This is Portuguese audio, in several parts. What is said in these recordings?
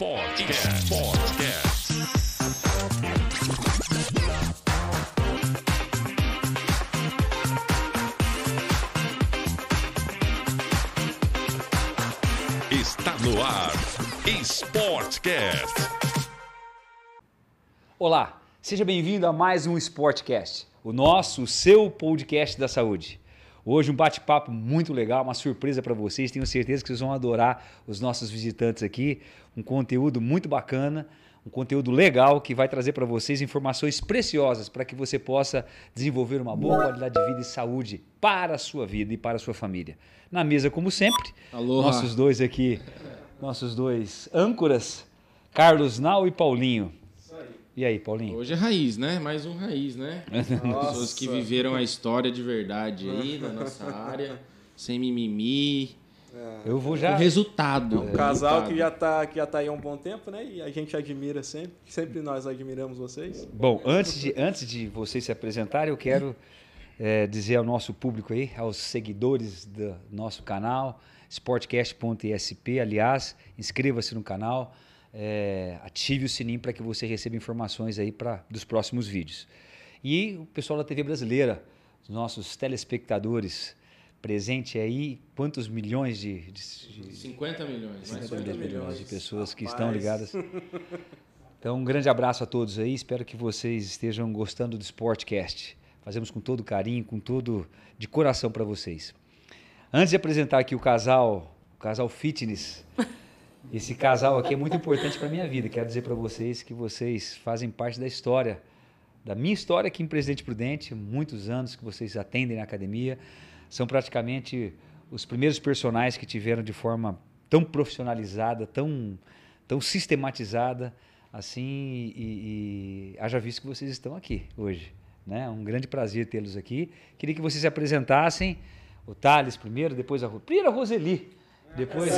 Sportcast. Sportcast. Está no ar. Sportcast. Olá, seja bem-vindo a mais um Sportcast, o nosso, o seu podcast da saúde. Hoje um bate-papo muito legal, uma surpresa para vocês. Tenho certeza que vocês vão adorar os nossos visitantes aqui. Um conteúdo muito bacana, um conteúdo legal que vai trazer para vocês informações preciosas para que você possa desenvolver uma boa qualidade de vida e saúde para a sua vida e para a sua família. Na mesa, como sempre, Aloha. nossos dois aqui, nossos dois âncoras, Carlos Nau e Paulinho. E aí, Paulinho? Hoje é raiz, né? Mais um raiz, né? Pessoas que viveram a história de verdade aí na nossa área, sem mimimi. Eu vou O já. resultado. Um casal resultado. que já tá, que já tá aí há um bom tempo, né? E a gente admira sempre. Sempre nós admiramos vocês. Bom, antes de, antes de vocês se apresentarem, eu quero eh, dizer ao nosso público aí, aos seguidores do nosso canal, sportcast.esp, aliás, inscreva-se no canal, eh, ative o sininho para que você receba informações aí pra, dos próximos vídeos. E o pessoal da TV brasileira, os nossos telespectadores, presente aí, quantos milhões de, de, de 50 milhões. mais 50 50 milhões de pessoas que Rapaz. estão ligadas. Então, um grande abraço a todos aí. Espero que vocês estejam gostando do Sportcast. Fazemos com todo carinho, com todo de coração para vocês. Antes de apresentar aqui o casal, o casal fitness, esse casal aqui é muito importante para minha vida. Quero dizer para vocês que vocês fazem parte da história, da minha história aqui em Presidente Prudente, muitos anos que vocês atendem na academia. São praticamente os primeiros personagens que tiveram de forma tão profissionalizada, tão, tão sistematizada, assim, e, e haja visto que vocês estão aqui hoje. Né? Um grande prazer tê-los aqui. Queria que vocês se apresentassem. O Thales primeiro, depois a, Ro- primeiro a Roseli, depois...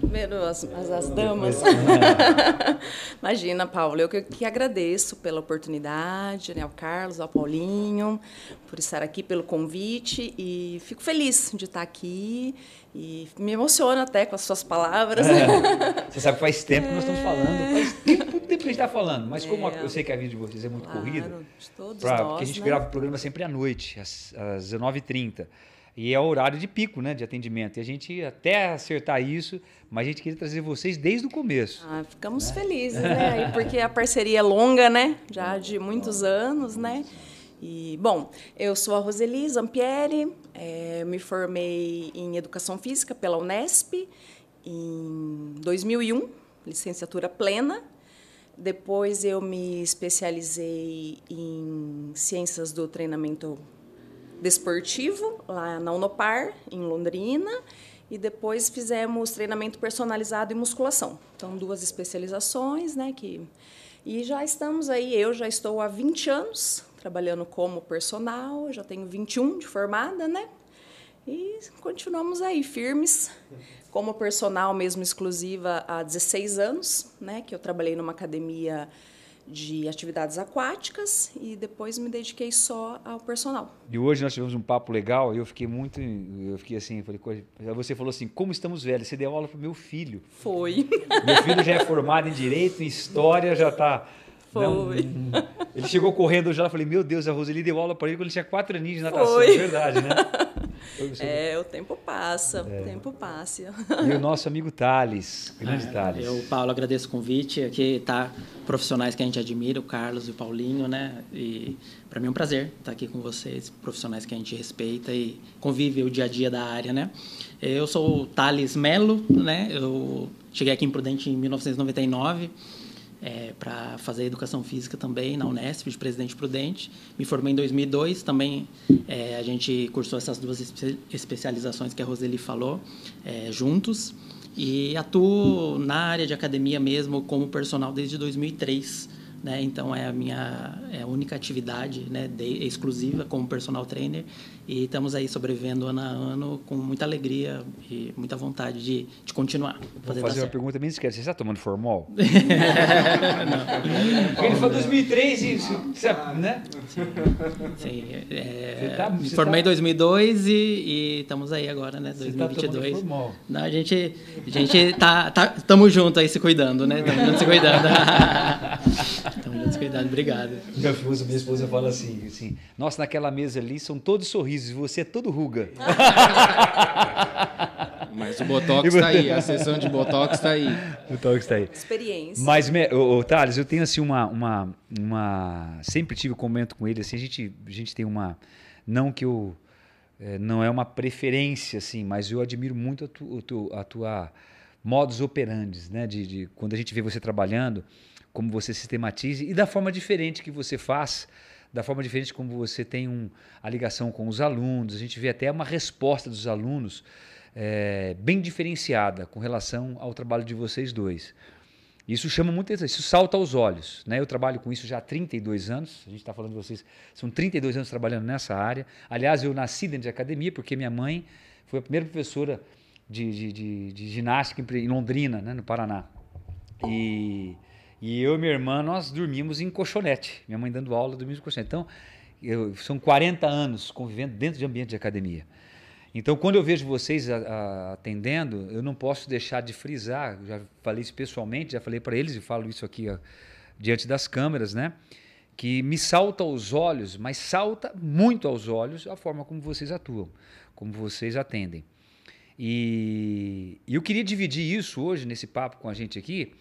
Primeiro as, as, as damas. Imagina, Paulo, eu que, que agradeço pela oportunidade, né, ao Carlos, ao Paulinho, por estar aqui, pelo convite e fico feliz de estar aqui e me emociono até com as suas palavras. Você sabe que faz tempo que nós estamos falando, faz tempo, muito tempo que a gente está falando, mas como É. eu sei que a vida de vocês é muito Claro, corrida, de todos pra- nós, porque a gente né? grava o programa sempre à noite, às, às 19h30. E é o horário de pico, né, de atendimento. E a gente até acertar isso, mas a gente queria trazer vocês desde o começo. Ah, ficamos felizes, né? Porque a parceria é longa, né? Já de muitos anos, né? E, bom, eu sou a Roseli Zampieri, eh, me formei em Educação Física pela Unesp em 2001, licenciatura plena. Depois eu me especializei em Ciências do Treinamento desportivo lá na Unopar, em Londrina, e depois fizemos treinamento personalizado e musculação. Então, duas especializações, né, que e já estamos aí, eu já estou há 20 anos trabalhando como personal, já tenho 21 de formada, né? E continuamos aí firmes como personal mesmo exclusiva há 16 anos, né, que eu trabalhei numa academia de atividades aquáticas e depois me dediquei só ao personal. E hoje nós tivemos um papo legal e eu fiquei muito. Eu fiquei assim, falei, "Co- você falou assim, como estamos velhos? Você deu aula para meu filho. Foi. Meu filho já é formado em Direito, em História, já está. Foi. Ele chegou correndo hoje lá, eu falei, meu Deus, a Roseli deu aula para ele quando ele tinha quatro aninhos de natação, Foi. é verdade, né? É, o tempo passa, o tempo passa. E o nosso amigo Thales, grande É, Thales. Eu, Paulo, agradeço o convite. Aqui tá profissionais que a gente admira, o Carlos e o Paulinho, né? E para mim é um prazer estar aqui com vocês, profissionais que a gente respeita e convive o dia a dia da área, né? Eu sou o Thales Melo, né? Eu cheguei aqui em Prudente em 1999 para fazer educação física também na Unesp, de Presidente Prudente. Me formei em 2002, também é, a gente cursou essas duas espe- especializações que a Roseli falou, é, juntos. E atuo na área de academia mesmo como personal desde 2003, né? Então é a minha é a única atividade, né, de, exclusiva como personal trainer e estamos aí sobrevivendo ano a ano com muita alegria e muita vontade de, de continuar. Vou fazer uma pergunta bem discreta. Você está tomando formol? não. Ele foi 2003 e né? Sim. Sim é, tá, me formei em tá... 2002 e, e, estamos aí agora, né? 2022. Tá formol. Não, a gente a gente tá tá tamo junto aí se cuidando, né? Tamo junto se cuidando. tamo junto se cuidando. Obrigado. Minha esposa, minha esposa fala assim, assim: "Nossa, naquela mesa ali são todos sorrisos você é todo ruga. Mas o Botox está aí, a sessão de Botox está aí. Botox está aí. Experiência. Mas, ô, ô, Thales, eu tenho assim uma, uma, uma... Sempre tive comento com ele, assim, a gente, a gente tem uma... Não que eu... É, não é uma preferência, assim, mas eu admiro muito a, tu, a tua modus operandi, né? De, de, quando a gente vê você trabalhando, como você sistematiza e da forma diferente que você faz da forma diferente como você tem um, a ligação com os alunos. A gente vê até uma resposta dos alunos é, bem diferenciada com relação ao trabalho de vocês dois. Isso chama muito atenção, isso salta aos olhos. Né? Eu trabalho com isso já há 32 anos, a gente está falando de vocês, são 32 anos trabalhando nessa área. Aliás, eu nasci dentro de academia porque minha mãe foi a primeira professora de, de, de, de ginástica em Londrina, né, no Paraná. E e eu e minha irmã, nós dormimos em colchonete. Minha mãe dando aula, dormimos em colchonete. Então, eu, são 40 anos convivendo dentro de ambiente de academia. Então, quando eu vejo vocês a, a, atendendo, eu não posso deixar de frisar, já falei isso pessoalmente, já falei para eles e falo isso aqui ó, diante das câmeras, né? Que me salta aos olhos, mas salta muito aos olhos a forma como vocês atuam, como vocês atendem. E, e eu queria dividir isso hoje, nesse papo com a gente aqui,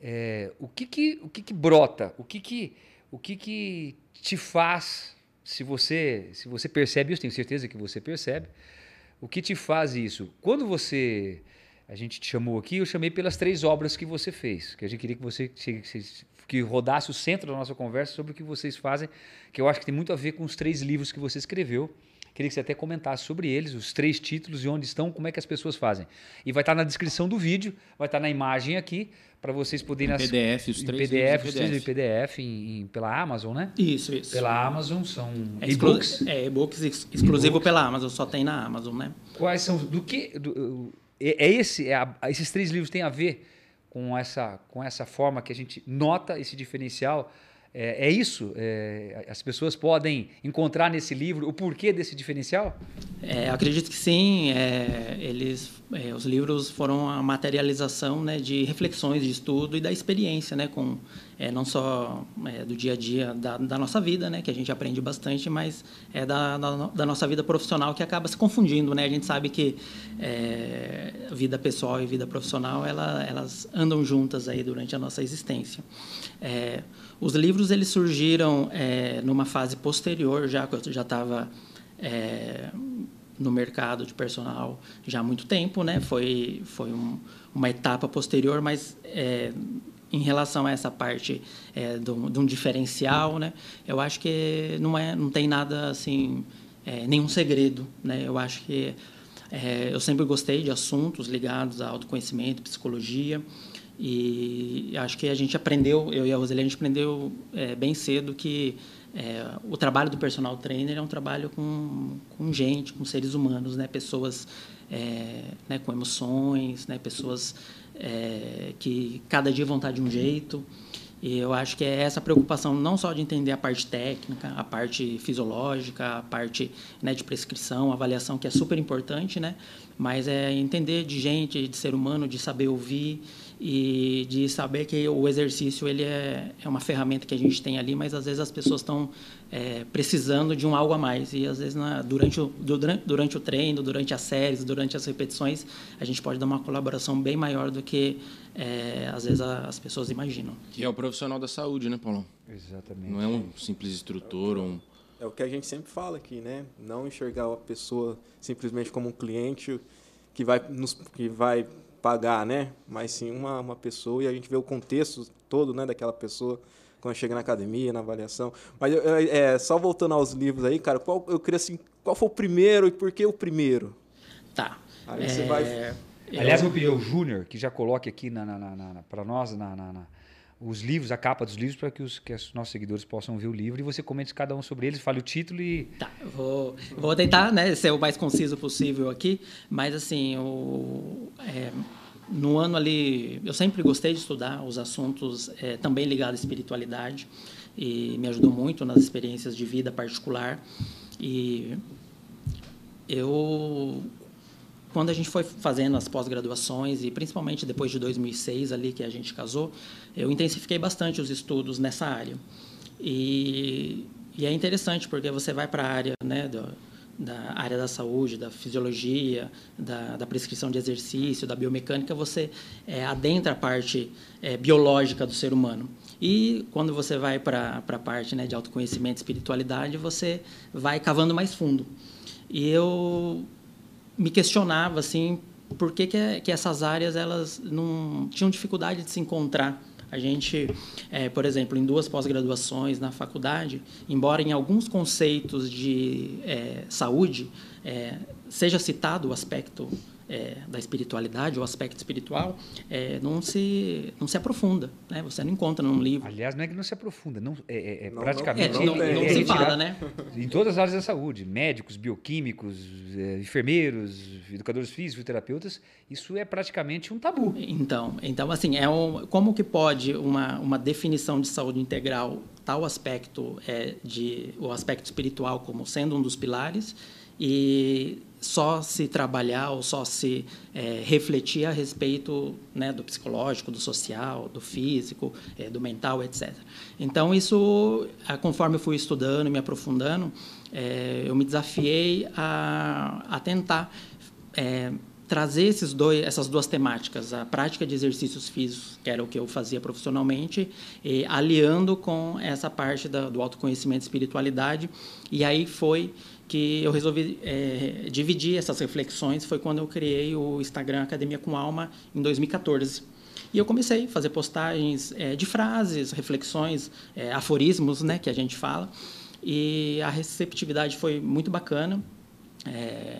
é, o que que, o que que brota, o que que, o que que te faz, se você, se você percebe isso, tenho certeza que você percebe, o que te faz isso? Quando você, a gente te chamou aqui, eu chamei pelas três obras que você fez, que a gente queria que você que rodasse o centro da nossa conversa sobre o que vocês fazem, que eu acho que tem muito a ver com os três livros que você escreveu. Queria que você até comentasse sobre eles, os três títulos e onde estão, como é que as pessoas fazem. E vai estar na descrição do vídeo, vai estar na imagem aqui, para vocês poderem... Em PDF, os três PDF, os três em PDF, em, em, pela Amazon, né? Isso, isso. Pela Amazon, são é e-books. É, e-books exclusivo e pela Amazon, só tem na Amazon, né? Quais são, do que... Do, é, é esse, é a, esses três livros têm a ver com essa, com essa forma que a gente nota esse diferencial é, é isso? É, as pessoas podem encontrar nesse livro o porquê desse diferencial? É, acredito que sim. É, eles, é, os livros foram a materialização né, de reflexões, de estudo e da experiência, né, com é, não só do dia a dia da, da, nossa vida, né, que a gente aprende bastante, mas é da, da, da, nossa vida profissional que acaba se confundindo, né? A gente sabe que vida pessoal e vida profissional ela, elas andam juntas aí durante a nossa existência. É, os livros eles surgiram é, numa fase posterior, já que eu já estava é, no mercado de personal já há muito tempo, né? Foi foi um, uma etapa posterior, mas é, em relação a essa parte é, de um diferencial, né? Eu acho que não é não tem nada assim é, nenhum segredo, né? Eu acho que é, eu sempre gostei de assuntos ligados a autoconhecimento, psicologia. E acho que a gente aprendeu, eu e a Roseli, a gente aprendeu é, bem cedo que é, o trabalho do personal trainer é um trabalho com, com gente, com seres humanos, né? pessoas é, né, com emoções, né? pessoas é, que cada dia vão estar de um jeito. E eu acho que é essa preocupação não só de entender a parte técnica, a parte fisiológica, a parte né, de prescrição, avaliação, que é super importante, né? mas é entender de gente, de ser humano, de saber ouvir e de saber que o exercício ele é, é uma ferramenta que a gente tem ali, mas às vezes as pessoas estão é, precisando de um algo a mais e às vezes na, durante, o, durante, durante o treino, durante as séries, durante as repetições, a gente pode dar uma colaboração bem maior do que é, às vezes a, as pessoas imaginam. Que é o profissional da saúde, né, Paulo? Exatamente. Não é um simples instrutor ou um... É o que a gente sempre fala aqui, né? Não enxergar a pessoa simplesmente como um cliente que vai nos que vai pagar, né? Mas sim uma, uma pessoa e a gente vê o contexto todo, né, daquela pessoa quando chega na academia, na avaliação. Mas é, só voltando aos livros aí, cara, qual, eu queria assim, qual foi o primeiro e por que o primeiro? Tá. Aí é... você vai. Aliás, eu Júnior que já coloque aqui na, na, na, na para nós na, os livros, a capa dos livros, para que os, que os nossos seguidores possam ver o livro e você comente cada um sobre eles, fale o título e. Tá, vou, vou tentar né, ser o mais conciso possível aqui, mas assim, o, é, no ano ali, eu sempre gostei de estudar os assuntos é, também ligados à espiritualidade e me ajudou muito nas experiências de vida particular. E eu quando a gente foi fazendo as pós-graduações e principalmente depois de 2006 ali que a gente casou, eu intensifiquei bastante os estudos nessa área. E, e é interessante porque você vai para a área né, do, da área da saúde, da fisiologia, da, da prescrição de exercício, da biomecânica, você é, adentra a parte é, biológica do ser humano. E quando você vai para a parte né, de autoconhecimento e espiritualidade, você vai cavando mais fundo. E eu me questionava assim por que, que, que essas áreas elas não tinham dificuldade de se encontrar. A gente, é, por exemplo, em duas pós-graduações na faculdade, embora em alguns conceitos de é, saúde é, seja citado o aspecto é, da espiritualidade, o aspecto espiritual, é, não, se, não se aprofunda. Né? Você não encontra num livro. Aliás, não é que não se aprofunda, não, é, é não, praticamente. Não, não, não se fala, né? Em todas as áreas da saúde, médicos, bioquímicos, é, enfermeiros, educadores físicos, terapeutas, isso é praticamente um tabu. Então, então assim, é um, como que pode uma, uma definição de saúde integral tal aspecto é, de o aspecto espiritual como sendo um dos pilares e só se trabalhar ou só se é, refletir a respeito né, do psicológico, do social, do físico, é, do mental, etc. Então, isso, conforme eu fui estudando me aprofundando, é, eu me desafiei a, a tentar é, trazer esses dois, essas duas temáticas, a prática de exercícios físicos, que era o que eu fazia profissionalmente, e aliando com essa parte da, do autoconhecimento e espiritualidade. E aí foi que eu resolvi é, dividir essas reflexões. Foi quando eu criei o Instagram Academia com Alma em 2014. E eu comecei a fazer postagens é, de frases, reflexões, é, aforismos, né, que a gente fala. E a receptividade foi muito bacana. É,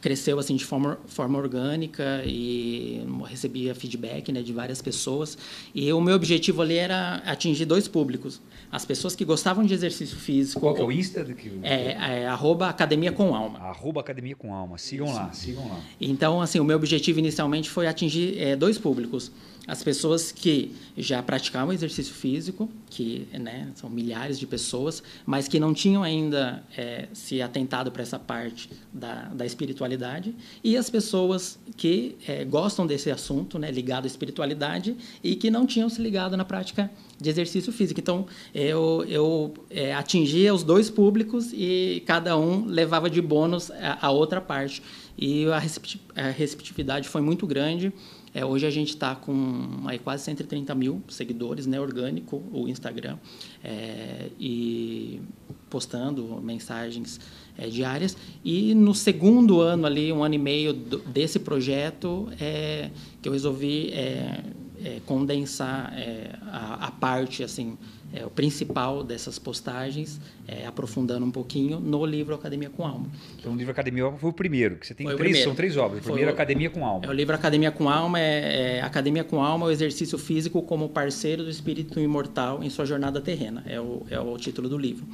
cresceu assim de forma, forma orgânica e recebia feedback né, de várias pessoas. E o meu objetivo ali era atingir dois públicos. As pessoas que gostavam de exercício físico. Qual que é o Insta? Do que... É, é arroba Academia com Alma. Arroba Academia com Alma. Sigam lá, sigam lá. Então, assim, o meu objetivo inicialmente foi atingir é, dois públicos as pessoas que já praticavam exercício físico, que né, são milhares de pessoas, mas que não tinham ainda é, se atentado para essa parte da, da espiritualidade, e as pessoas que é, gostam desse assunto, né, ligado à espiritualidade, e que não tinham se ligado na prática de exercício físico. Então, eu, eu é, atingia os dois públicos e cada um levava de bônus a, a outra parte. E a receptividade foi muito grande. É, hoje a gente está com aí, quase 130 mil seguidores, né, orgânico, o Instagram, é, e postando mensagens é, diárias. E no segundo ano ali, um ano e meio do, desse projeto, é, que eu resolvi é, é, condensar a, a parte assim é, o principal dessas postagens, é, aprofundando um pouquinho, no livro Academia com Alma. Então, o livro Academia foi o primeiro, que você tem três, são três obras. O primeiro, Academia com Alma. É, o livro Academia com Alma é, é, Academia com Alma, o exercício físico como parceiro do espírito imortal em sua jornada terrena. É o, é o título do livro.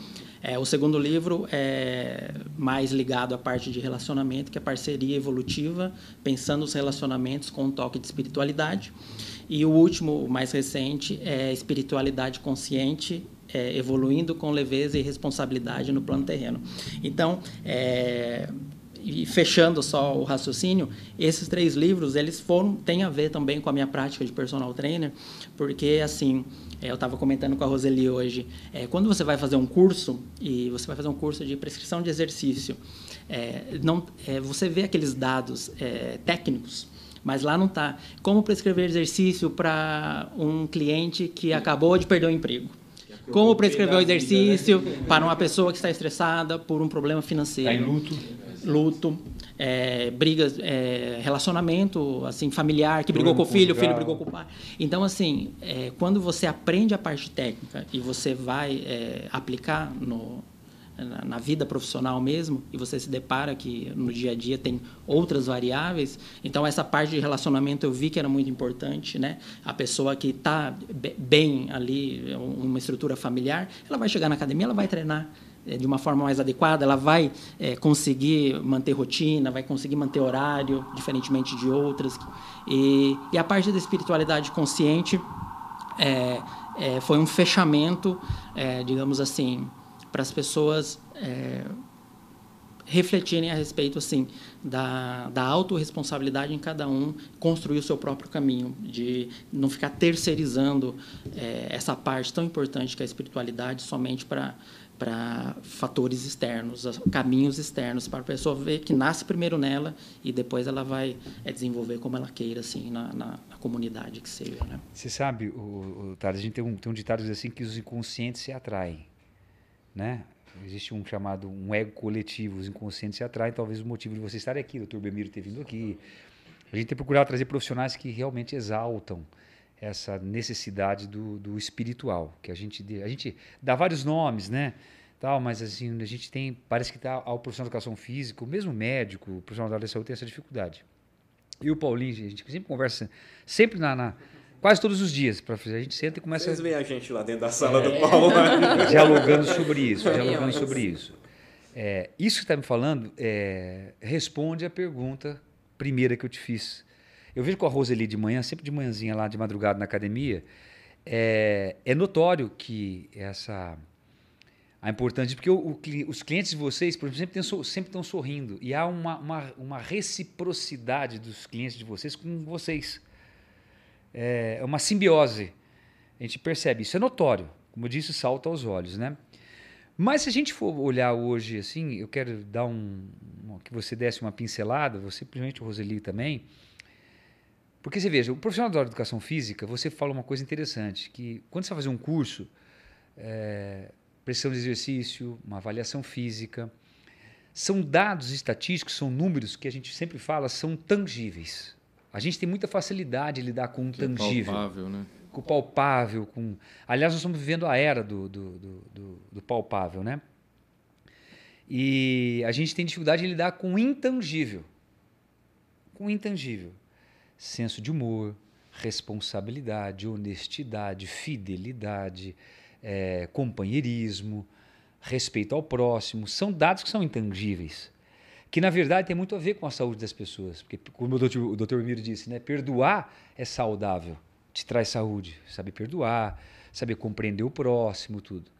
É, o segundo livro é mais ligado à parte de relacionamento, que é parceria evolutiva, pensando os relacionamentos com um toque de espiritualidade. E o último, mais recente, é espiritualidade consciente, é, evoluindo com leveza e responsabilidade no plano terreno. Então, é, e fechando só o raciocínio, esses três livros eles foram têm a ver também com a minha prática de personal trainer, porque assim é, eu estava comentando com a Roseli hoje, é, quando você vai fazer um curso e você vai fazer um curso de prescrição de exercício, é, não, é, você vê aqueles dados técnicos mas lá não está. Como prescrever exercício para um cliente que acabou de perder o emprego? Como prescrever o exercício vida, né? para uma pessoa que está estressada por um problema financeiro? Está em luto. Luto, é, brigas, é, relacionamento assim familiar, que brigou com o filho, o filho brigou com o pai. Então, assim, é, quando você aprende a parte técnica e você vai é, aplicar no, na, na, vida profissional mesmo, e você se depara que no dia a dia tem outras variáveis, então essa parte de relacionamento eu vi que era muito importante, né? A pessoa que está bem ali, uma estrutura familiar, ela vai chegar na academia, ela vai treinar é, de uma forma mais adequada, ela vai é, conseguir manter rotina, vai conseguir manter horário, diferentemente de outras. E, e a parte da espiritualidade consciente é, é foi um fechamento, é, digamos assim, para as pessoas é, refletirem a respeito assim da, da autorresponsabilidade em cada um construir o seu próprio caminho de não ficar terceirizando é, essa parte tão importante que é a espiritualidade somente para para fatores externos, caminhos externos, para a pessoa ver que nasce primeiro nela e depois ela vai é, desenvolver como ela queira, assim, na, na, na comunidade que seja. Né? Você sabe, o, o, a gente tem um, tem um ditado assim que os inconscientes se atraem né? Existe um chamado um ego coletivo, os inconscientes se atraem, talvez o motivo de você estar aqui, o. Bemiro ter vindo aqui. A gente tem procurado trazer profissionais que realmente exaltam essa necessidade do, do espiritual, que a gente a gente dá vários nomes, né? Tal, mas assim, a gente tem, parece que tá ao profissional de educação física, mesmo médico, o profissional da área da saúde tem essa dificuldade. E o Paulinho, a gente sempre conversa, sempre na, na quase todos os dias para fazer. A gente senta e começa. Vocês veem a gente lá dentro da sala é, do Paulo, né? dialogando sobre isso, dialogando sobre isso. É, isso que está me falando é, responde à pergunta primeira que eu te fiz. Eu vejo com a Roseli de manhã, sempre de manhãzinha lá de madrugada na academia, é, é notório que essa a importância, porque o, o, os clientes de vocês, por exemplo, sempre estão sorrindo e há uma, uma, uma reciprocidade dos clientes de vocês com vocês é, é uma simbiose. A gente percebe, isso é notório. Como eu disse, salta aos olhos, né? Mas se a gente for olhar hoje, assim, eu quero dar um, que você desse uma pincelada, você, principalmente o Roseli também, porque você veja, o profissional da educação física, você fala uma coisa interessante, que quando você vai fazer um curso, é, pressão de exercício, uma avaliação física, são dados estatísticos, são números que a gente sempre fala, são tangíveis. A gente tem muita facilidade de lidar com o que tangível. É palpável, né? Com o palpável. Com... Aliás, nós estamos vivendo a era do, do, do, do, do palpável, né? E a gente tem dificuldade de lidar com o intangível. Com o intangível. Senso de humor, responsabilidade, honestidade, fidelidade, é, companheirismo, respeito ao próximo. São dados que são intangíveis que na verdade tem muito a ver com a saúde das pessoas. Porque, como o doutor Miro disse, né, perdoar é saudável, te traz saúde. Saber perdoar, saber compreender o próximo, tudo.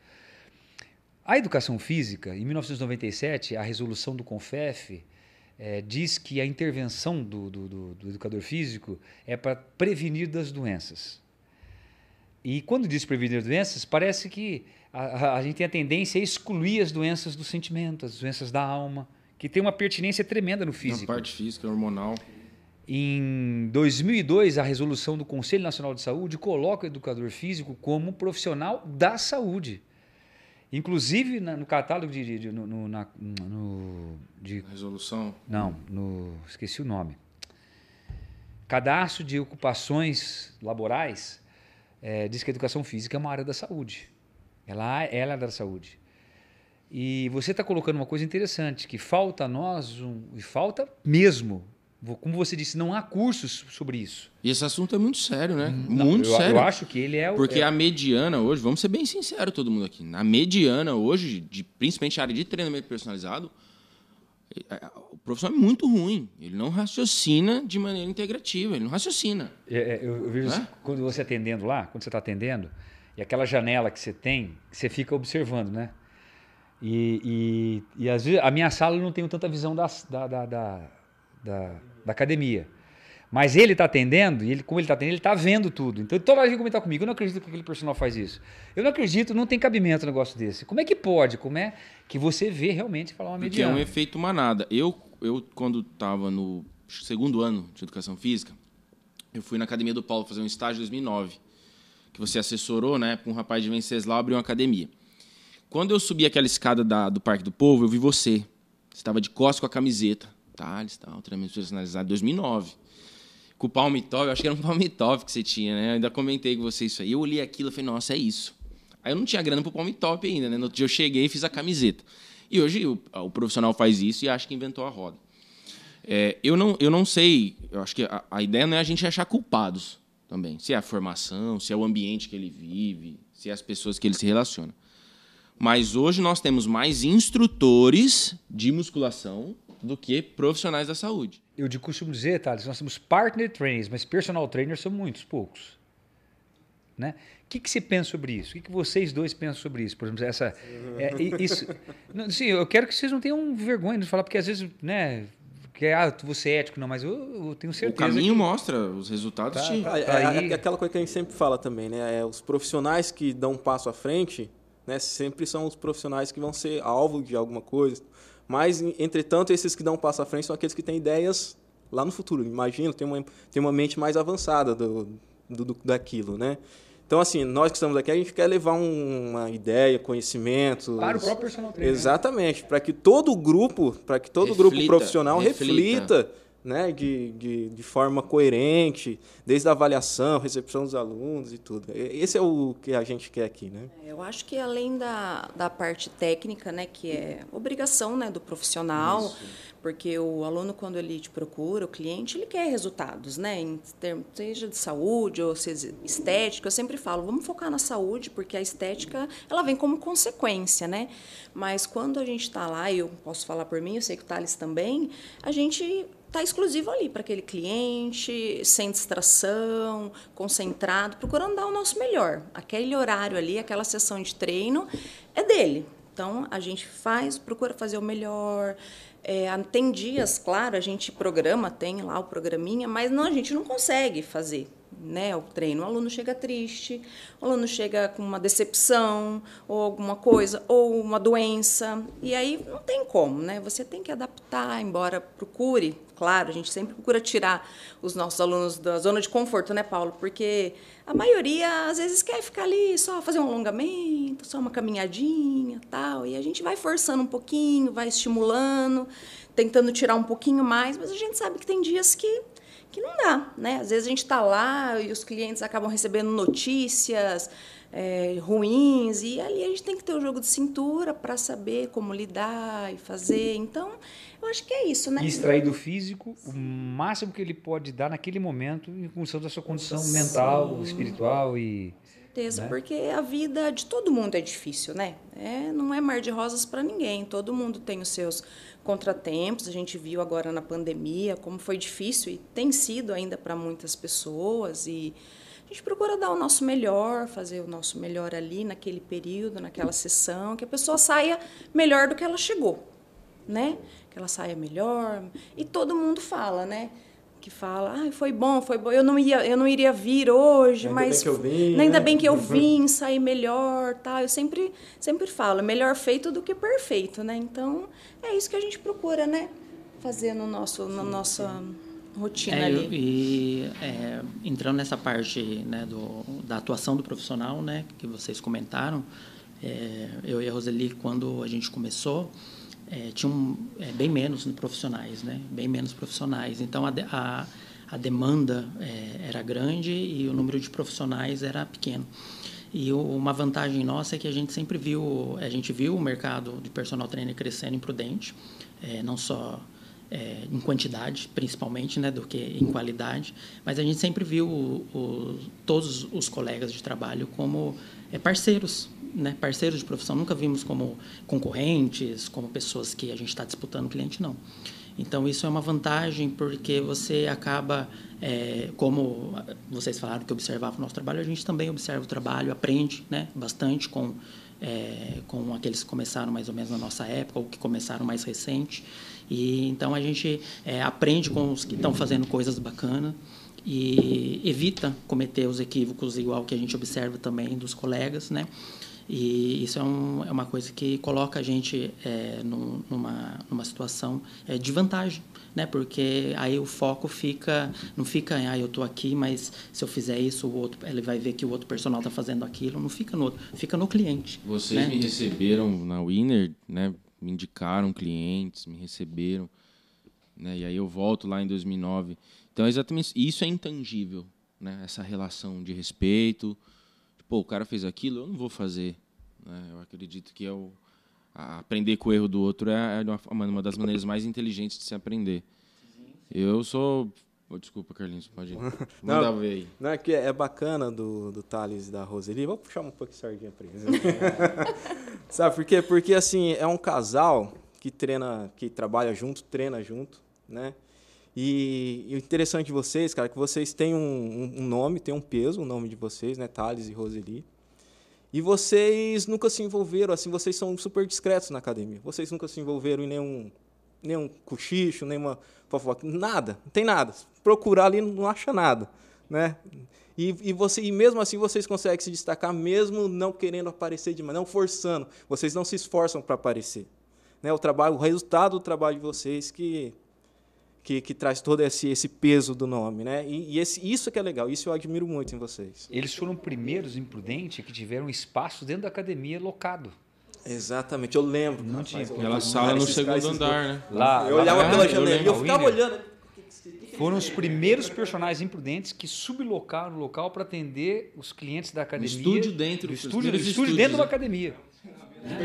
A educação física, em 1997, a resolução do CONFEF é, diz que a intervenção do, do, do, do educador físico é para prevenir das doenças. E quando diz prevenir doenças, parece que a, a, a gente tem a tendência a excluir as doenças do sentimento, as doenças da alma que tem uma pertinência tremenda no físico. Na parte física, hormonal. Em 2002, a resolução do Conselho Nacional de Saúde coloca o educador físico como profissional da saúde. Inclusive na, no catálogo de, de, de no, na, no, de resolução. Não, no esqueci o nome. Cadastro de ocupações laborais é, diz que a educação física é uma área da saúde. Ela, ela é da saúde. E você está colocando uma coisa interessante, que falta a nós, um, e falta mesmo. Como você disse, não há cursos sobre isso. E esse assunto é muito sério, né? Não, muito eu, sério. Eu acho que ele é o. Porque é... a mediana hoje, vamos ser bem sinceros, todo mundo aqui. Na mediana hoje, de, principalmente a área de treinamento personalizado, é, é, o profissional é muito ruim. Ele não raciocina de maneira integrativa, ele não raciocina. É, é eu, eu vejo é? quando você atendendo lá, quando você está atendendo, e aquela janela que você tem, você fica observando, né? E, e, e às vezes a minha sala eu não tenho tanta visão da, da, da, da, da, academia. Mas ele está atendendo, e ele, como ele está atendendo, ele está vendo tudo. Então toda vez que comentar comigo, eu não acredito que aquele personal faz isso. Eu não acredito, não tem cabimento um negócio desse. Como é que pode? Como é que você vê realmente falar uma mediana? Porque é um efeito manada. Eu, eu quando estava no segundo ano de educação física, eu fui na academia do Paulo fazer um estágio em 2009, que você assessorou, né, para um rapaz de Venceslau abrir uma academia. Quando eu subi aquela escada da, do Parque do Povo, eu vi você. Você estava de costas com a camiseta. Thales, tal, treinamento personalizado, 2009. Com o palmitov, eu acho que era um palmitov que você tinha, né? Eu ainda comentei com você isso aí. Eu olhei aquilo e falei, nossa, é isso. Aí eu não tinha grana pro palm top ainda, né? No outro dia eu cheguei e fiz a camiseta. E hoje o, o profissional faz isso e acha que inventou a roda. É, eu, não, eu não sei, eu acho que a, a ideia não é a gente achar culpados também. Se é a formação, se é o ambiente que ele vive, se é as pessoas que ele se relaciona. Mas hoje nós temos mais instrutores de musculação do que profissionais da saúde. Eu de costumo dizer, Thales, nós temos partner trainers, mas personal trainers são muitos, poucos. Né? O que, que você pensa sobre isso? O que, que vocês dois pensam sobre isso? Por exemplo, essa, é, isso, não, sim, eu quero que vocês não tenham vergonha de falar, porque às vezes, né, que ah, você é ético, não, mas eu, eu tenho certeza. O caminho que... mostra os resultados. Tá, de... tá. É, é, é, aquela coisa que a gente sempre fala também, né? É, os profissionais que dão um passo à frente, né, sempre são os profissionais que vão ser alvo de alguma coisa. Mas, entretanto, esses que dão um passo à frente são aqueles que têm ideias lá no futuro. Imagina, tem uma, tem uma mente mais avançada do, do, do daquilo, né? Então, assim, nós que estamos aqui, a gente quer levar um, uma ideia, conhecimento. Para o próprio personal trainer. Exatamente, para que todo o grupo, para que todo reflita, grupo profissional reflita, reflita né, de, de, de, forma coerente, desde a avaliação, recepção dos alunos e tudo. Esse é o que a gente quer aqui, né? É, eu acho que além da, da parte técnica, né, que é obrigação né, do profissional, Isso porque o aluno quando ele te procura, o cliente, ele quer resultados, né? Em termos, seja de saúde ou seja estética, eu sempre falo, vamos focar na saúde, porque a estética ela vem como consequência, né? Mas quando a gente está lá, eu posso falar por mim, eu sei que o Thales também, a gente está exclusivo ali para aquele cliente, sem distração, concentrado, procurando dar o nosso melhor. Aquele horário ali, aquela sessão de treino é dele. Então a gente faz, procura fazer o melhor. É, tem dias, claro, a gente programa, tem lá o programinha, mas não, a gente não consegue fazer né, o treino. O aluno chega triste, o aluno chega com uma decepção, ou alguma coisa, ou uma doença, e aí não tem como, né? Você tem que adaptar, embora procure, claro, a gente sempre procura tirar os nossos alunos da zona de conforto, né, Paulo? Porque a maioria às vezes quer ficar ali só fazer um alongamento, só uma caminhadinha, tal, e a gente vai forçando um pouquinho, vai estimulando, tentando tirar um pouquinho mais, mas a gente sabe que tem dias que que não dá, né? Às vezes a gente está lá e os clientes acabam recebendo notícias é, ruins e ali a gente tem que ter o um jogo de cintura para saber como lidar e fazer. Então, eu acho que é isso, né? E extrair do físico o máximo que ele pode dar naquele momento em função da sua condição Sim. mental, espiritual e certeza, né? porque a vida de todo mundo é difícil, né? É, não é mar de rosas para ninguém. Todo mundo tem os seus contratempos. A gente viu agora na pandemia como foi difícil e tem sido ainda para muitas pessoas. E a gente procura dar o nosso melhor, fazer o nosso melhor ali naquele período, naquela sessão, que a pessoa saia melhor do que ela chegou, né? Que ela saia melhor. E todo mundo fala, né? Que fala, ah, foi bom, foi bom. Eu não ia, eu não iria vir hoje, ainda mas bem que eu vim, ainda né? bem que eu vim, saí melhor, tá? Eu sempre, sempre falo, melhor feito do que perfeito, né? Então é isso que a gente procura, né? Fazer no nosso, na nossa rotina é, ali. E é, entrando nessa parte né, do, da atuação do profissional, né, que vocês comentaram, é, eu e a Roseli, quando a gente começou é, tinham é, bem menos profissionais, né? Bem menos profissionais. Então a, a, a demanda é, era grande e o número de profissionais era pequeno. E o, uma vantagem nossa é que a gente sempre viu, a gente viu o mercado de personal trainer crescendo imprudente, é, não só é, em quantidade, principalmente, né, do que em qualidade, mas a gente sempre viu o, o, todos os colegas de trabalho como é, parceiros né, parceiros de profissão, nunca vimos como concorrentes, como pessoas que a gente está disputando cliente, não. Então, isso é uma vantagem porque você acaba, é, como vocês falaram que observava o nosso trabalho, a gente também observa o trabalho, aprende né, bastante com, é, com aqueles que começaram mais ou menos na nossa época ou que começaram mais recente. E, então, a gente é, aprende com os que estão fazendo coisas bacanas e evita cometer os equívocos igual que a gente observa também dos colegas, né? E isso é, um, é uma coisa que coloca a gente é, num, numa, numa situação é, de vantagem, né? Porque aí o foco fica, não fica, ah, eu estou aqui, mas se eu fizer isso, o outro, ele vai ver que o outro personal está fazendo aquilo, não fica no outro, fica no cliente. Vocês né? me receberam na Winner, né? Me indicaram clientes, me receberam, né? E aí eu volto lá em 2009. Então, é exatamente isso é intangível, né? Essa relação de respeito, pô, o cara fez aquilo, eu não vou fazer. Né? Eu acredito que é o, aprender com o erro do outro é uma, uma das maneiras mais inteligentes de se aprender. Eu sou. oh, desculpa, Carlinhos, pode mandar ver aí. Não, é que é bacana do, do Thales e da Roseli. Vou puxar um pouco de sardinha pra eles. Sabe por quê? Porque, assim, é um casal que treina, que trabalha junto, treina junto, né? E, e o interessante de vocês, cara, é que vocês têm um, um- um nome, tem um peso, o nome de vocês, né? Thales e Roseli. E vocês nunca se envolveram, assim, vocês são super discretos na academia. Vocês nunca se envolveram em nenhum, nenhum cochicho, nenhuma fofoca, nada, não tem nada. Procurar ali não acha nada, né? E, e, você, e mesmo assim vocês conseguem se destacar, mesmo não querendo aparecer demais, não forçando. Vocês não se esforçam para aparecer. Né? O trabalho, o resultado do trabalho de vocês que, que, que traz todo esse, esse peso do nome, né? E, e esse, isso que é legal, isso eu admiro muito em vocês. Eles foram primeiros imprudentes que tiveram espaço dentro da academia locado. Exatamente, eu lembro. Não rapaz, tinha, Aquela lembro, sala no segundo andar, né? Lá, Eu lá- olhava lá- pela janela e eu ficava olhando. Foram os primeiros personagens imprudentes que sublocaram o local para atender os clientes da academia. estúdio dentro, do estúdio, estúdio dentro de uma né? academia.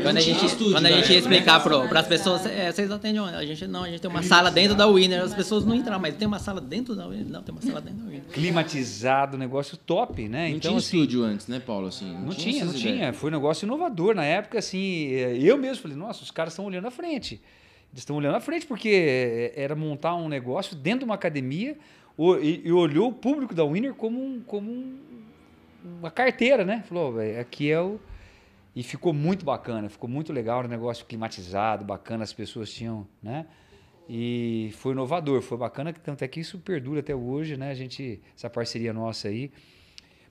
Quando a gente, estúdio, quando a gente né? ia explicar para as pessoas, é, vocês atendem onde? A gente não, a gente tem uma sala dentro da Winner, as pessoas não entram, mas tem uma sala dentro da Winner? Não, tem uma sala dentro da Winner. Climatizado, negócio top, né? Não então, tinha assim, estúdio antes, né, Paulo? Assim, Não tinha, não essas tinha. ideias. Foi um negócio inovador. Na época, assim, eh, eu mesmo falei, nossa, os caras estão olhando à frente. Eles estão olhando à frente porque eh, era montar um negócio dentro de uma academia e, e olhou o público da Winner como, um- como um- uma carteira, né? Falou, "Véi, aqui é o... E ficou muito bacana, ficou muito legal, um negócio climatizado, bacana, as pessoas tinham, né? E foi inovador, foi bacana, tanto é que isso perdura até hoje, né? A gente, essa parceria nossa aí.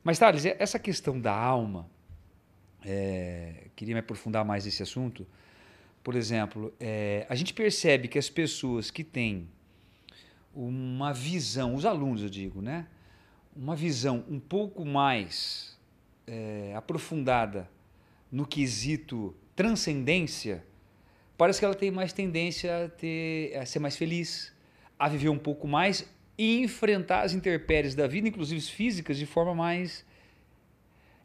Mas, Thales, essa questão da alma, é, queria me aprofundar mais nesse assunto. Por exemplo, é, a gente percebe que as pessoas que têm uma visão, os alunos eu digo, né? Uma visão um pouco mais é, aprofundada no quesito transcendência, parece que ela tem mais tendência a, ter, a ser mais feliz, a viver um pouco mais e enfrentar as intempéries da vida, inclusive físicas, de forma mais.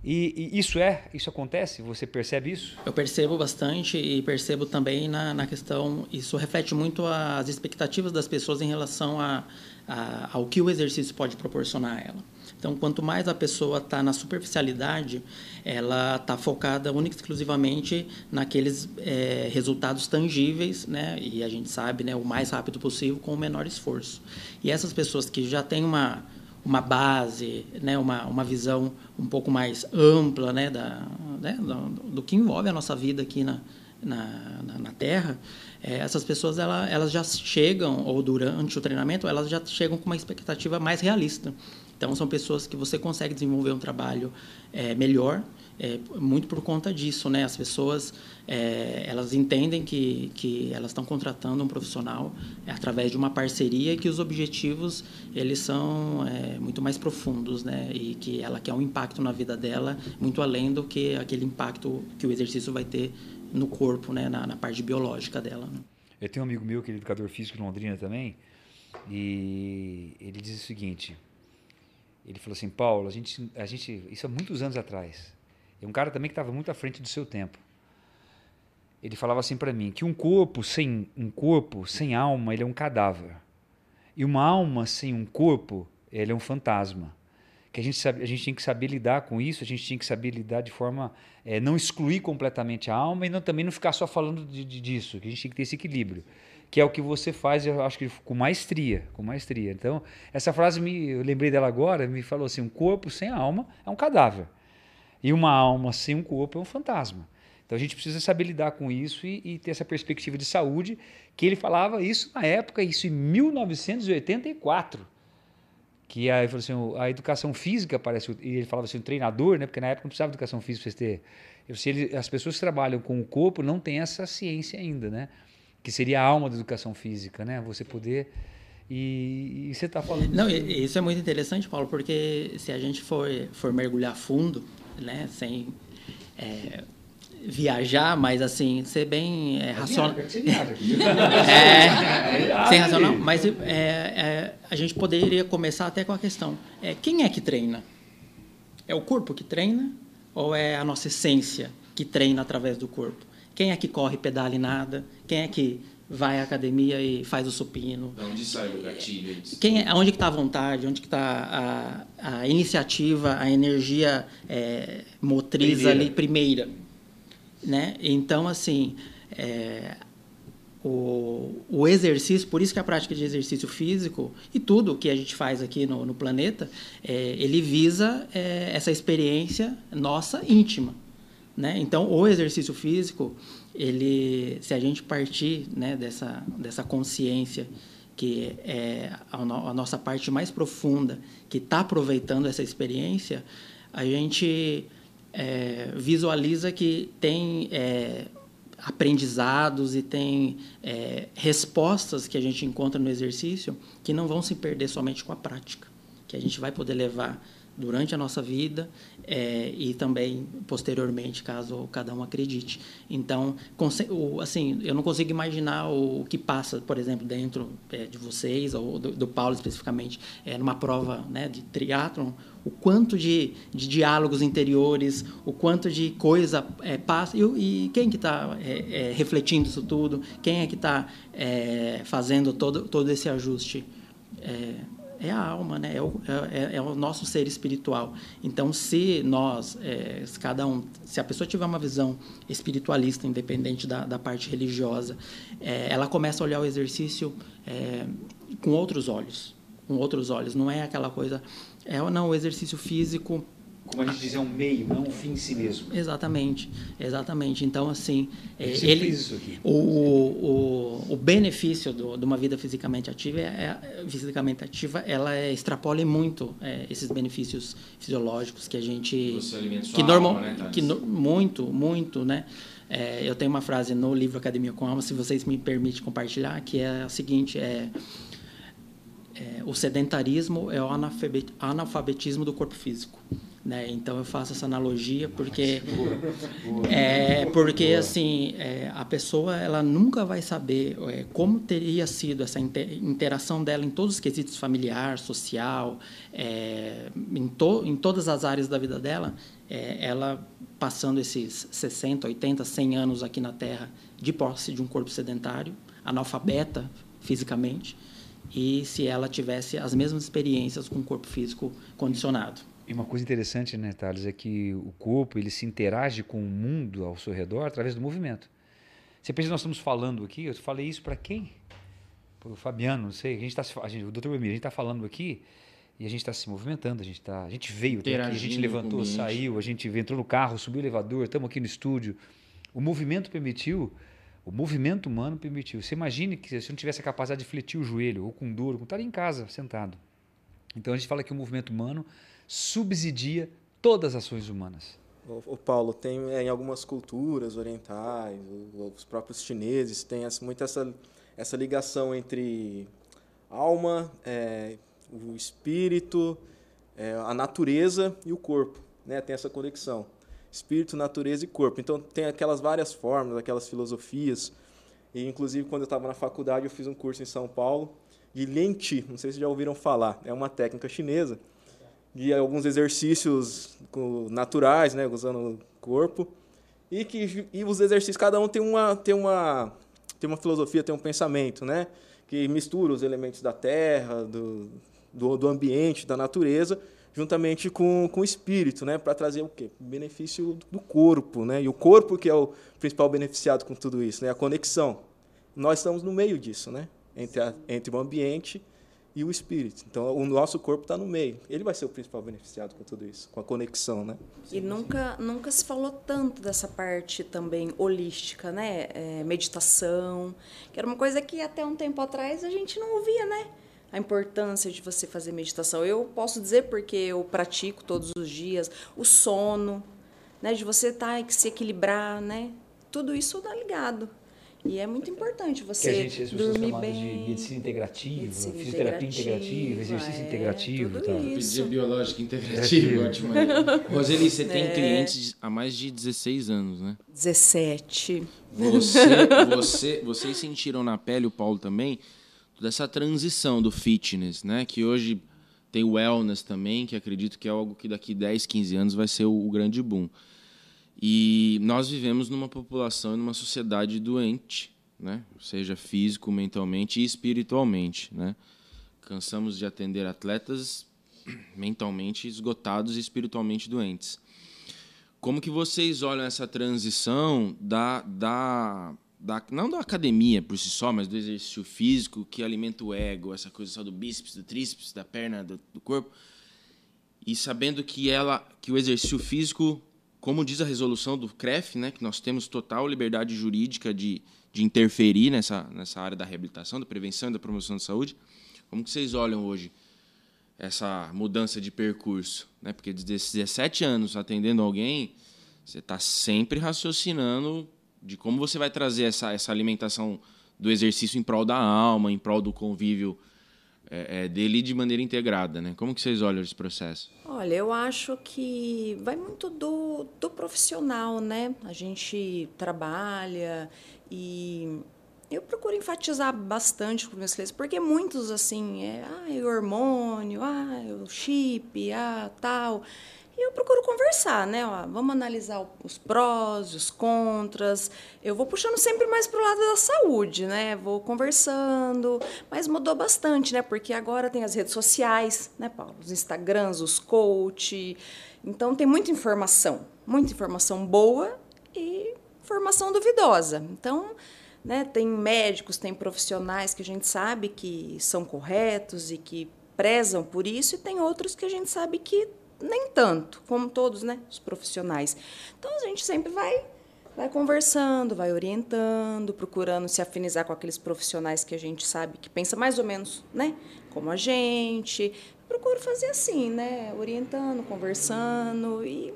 E, e isso é, isso acontece? Você percebe isso? Eu percebo bastante e percebo também na, na questão, isso reflete muito as expectativas das pessoas em relação a, a- ao que o exercício pode proporcionar a ela. Então, quanto mais a pessoa está na superficialidade, ela está focada única e exclusivamente naqueles eh, resultados tangíveis, né? E a gente sabe, né, o mais rápido possível com o menor esforço. E essas pessoas que já têm uma uma base, né, uma, uma visão um pouco mais ampla né, da, né, do, do que envolve a nossa vida aqui na, na, na, na Terra, eh, essas pessoas ela, elas já chegam, ou durante o treinamento, elas já chegam com uma expectativa mais realista. Então, são pessoas que você consegue desenvolver um trabalho eh, melhor, eh, muito por conta disso, né? As pessoas, eh, elas entendem que, que elas estão contratando um profissional através de uma parceria e que os objetivos, eles são eh, muito mais profundos, né? E que ela quer um impacto na vida dela, muito além do que aquele impacto que o exercício vai ter no corpo, né? Na, na parte biológica dela, né? Eu tenho um amigo meu que é educador físico em Londrina também, e ele diz o seguinte: ele falou assim, Paulo, a gente, a gente, isso há muitos anos atrás, é um cara também que estava muito à frente do seu tempo. Ele falava assim para mim que um corpo sem um corpo sem alma ele é um cadáver e uma alma sem um corpo ele é um fantasma. Que a gente sabe, a gente tem que saber lidar com isso, a gente tem que saber lidar de forma eh, não excluir completamente a alma e não, também não ficar só falando de, de- disso. Que a gente tem que ter esse equilíbrio, que é o que você faz, eu acho que com maestria, com maestria. Então essa frase me, eu lembrei dela agora, me falou assim: um corpo sem alma é um cadáver e uma alma sem um corpo é um fantasma. Então a gente precisa saber lidar com isso e, e ter essa perspectiva de saúde, que ele falava isso na época, isso em 1984. Que aí falou assim, a educação física parece, e ele falava assim, treinador, né? Porque na época não precisava de educação física ter. Sei, ele- as pessoas que trabalham com o corpo não têm essa ciência ainda, né? Que seria a alma da educação física, né? Você poder. E, e você está falando. Não, isso é muito interessante, Paulo, porque se a gente for, for mergulhar fundo, né, sem é, viajar, mas assim, ser bem é, racional. É, sem racional, mas é, é, a gente poderia começar até com a questão: é, quem é que treina? É o corpo que treina ou é a nossa essência que treina através do corpo? Quem é que corre, pedala e nada? Quem é que vai à academia e faz o supino? De onde sai o gatilho? Quem é, onde está a vontade? Onde está a, a iniciativa, a energia é, motriz Primeira. ali primeira, né? Então assim, é, o, o exercício, por isso que a prática de exercício físico e tudo que a gente faz aqui no, no planeta, é, ele visa é, essa experiência nossa íntima. Né? Então, o exercício físico, ele, se a gente partir né, dessa, dessa consciência que é a, no, a nossa parte mais profunda, que está aproveitando essa experiência, a gente é, visualiza que tem é, aprendizados e tem é, respostas que a gente encontra no exercício que não vão se perder somente com a prática, que a gente vai poder levar durante a nossa vida é, e também posteriormente, caso cada um acredite. Então, assim, eu não consigo imaginar o que passa, por exemplo, dentro é, de vocês ou do, do Paulo especificamente, é, numa prova né, de triatlon, o quanto de, de diálogos interiores, o quanto de coisa é, passa e, e quem que está é, é, refletindo isso tudo, quem é que está é, fazendo todo todo esse ajuste é, é a alma, né? É o, é, é, o nosso ser espiritual. Então, se nós, é, se cada um, se a pessoa tiver uma visão espiritualista, independente da, da parte religiosa, é, ela começa a olhar o exercício é, com outros olhos, com outros olhos. Não é aquela coisa, é não o exercício físico como a gente diz, é um meio, não um fim em si mesmo. Exatamente, exatamente. Então, assim, é, sempre ele, isso aqui. o, o, o benefício do, de uma vida fisicamente ativa, é, é- fisicamente ativa, ela é, extrapola muito é, esses benefícios fisiológicos que a gente que normal, né, que no- muito, muito, né? É, eu tenho uma frase no livro Academia com Alma, se vocês me permitem compartilhar, que é a seguinte: é, é, o sedentarismo é o analfabe- analfabetismo do corpo físico. Né? Então eu faço essa analogia porque é porque assim é, a pessoa ela nunca vai saber é, como teria sido essa inte- interação dela em todos os quesitos familiar, social, é, em, to, em todas as áreas da vida dela, é, ela passando esses 60, 80, 100 anos aqui na Terra de posse de um corpo sedentário, analfabeta fisicamente, e se ela tivesse as mesmas experiências com o corpo físico condicionado. E uma coisa interessante, né, Thales, é que o corpo ele se interage com o mundo ao seu redor através do movimento. Você pensa que nós estamos falando aqui, eu falei isso para quem? Para o Fabiano, não sei. A gente tá, a gente, o doutor Emílio, a gente está falando aqui e a gente está se movimentando, a gente, tá, a gente veio até aqui, a gente levantou, saiu, a gente entrou no carro, subiu o elevador, estamos aqui no estúdio. O movimento permitiu, o movimento humano permitiu. Você imagine que se eu não tivesse a capacidade de fletir o joelho, ou com dor, ou com estar em casa, sentado. Então a gente fala que o movimento humano subsidia todas as ações humanas. O, Paulo, tem é, em algumas culturas orientais, os próprios chineses, essa, muito essa, essa ligação entre alma, é, o espírito, é, a natureza e o corpo. Né? Tem essa conexão. Espírito, natureza e corpo. Então, tem aquelas várias formas, aquelas filosofias. E, inclusive, quando eu estava na faculdade, eu fiz um curso em São Paulo de Lien Qi. Não sei se já ouviram falar. É uma técnica chinesa de alguns exercícios naturais, né, usando o corpo, e que e os exercícios cada um tem uma tem uma tem uma filosofia, tem um pensamento, né, que mistura os elementos da terra, do do, do ambiente, da natureza, juntamente com, com o espírito, né, para trazer o quê? Benefício do corpo, né? E o corpo que é o principal beneficiado com tudo isso, né? A conexão. Nós estamos no meio disso, né? Entre a, entre o ambiente e o espírito. Então, o nosso corpo está no meio. Ele vai ser o principal beneficiado com tudo isso, com a conexão, né? E nunca, nunca se falou tanto dessa parte também holística, né? É, meditação, que era uma coisa que até um tempo atrás a gente não ouvia, né? A importância de você fazer meditação. Eu posso dizer porque eu pratico todos os dias. O sono, né? De você estar se equilibrar, né? Tudo isso dá ligado. E é muito importante Que você a gente, as pessoas dormir chamam de bem. medicina integrativa, medicina fisioterapia integrativa, exercício é, integrativo. tudo Tá. Pedia biológica integrativa, ótimo. Roseli, você tem É. clientes há mais de 16 anos, né? 17. Você, você, vocês sentiram na pele, o Paulo também, toda essa transição do fitness, né? Que hoje tem o wellness também, que acredito que é algo que daqui 10, 15 anos vai ser o, o grande boom. E nós vivemos numa população e numa sociedade doente, né? seja físico, mentalmente e espiritualmente. Né? Cansamos de atender atletas mentalmente esgotados e espiritualmente doentes. Como que vocês olham essa transição da, da, da, não da academia por si só, mas do exercício físico que alimenta o ego, essa coisa só do bíceps, do tríceps, da perna, do, do corpo, e sabendo que ela, que o exercício físico, como diz a resolução do CREF, né, que nós temos total liberdade jurídica de, de interferir nessa, nessa área da reabilitação, da prevenção e da promoção da saúde, como que vocês olham hoje essa mudança de percurso, né? Porque desde 17 anos atendendo alguém, você está sempre raciocinando de como você vai trazer essa, essa alimentação do exercício em prol da alma, em prol do convívio é, é, dele de maneira integrada, né? Como que vocês olham esse processo? Olha, eu acho que vai muito do, do profissional, né? A gente trabalha e eu procuro enfatizar bastante com meus clientes, porque muitos, assim, é, ah, é o hormônio, ah, é o chip, ah, tal. E eu procuro conversar, né? Ó, vamos analisar os prós, os contras. Eu vou puxando sempre mais para o lado da saúde, né? Vou conversando, mas mudou bastante, né? Porque agora tem as redes sociais, né, Paulo? Os Instagrams, os coach. Então tem muita informação, muita informação boa e informação duvidosa. Então, né? Tem médicos, tem profissionais que a gente sabe que são corretos e que prezam por isso, e tem outros que a gente sabe que nem tanto, como todos né? os profissionais. Então a gente sempre vai, vai conversando, vai orientando, procurando se afinizar com aqueles profissionais que a gente sabe que pensa mais ou menos né? como a gente. Procuro fazer assim, né? orientando, conversando, e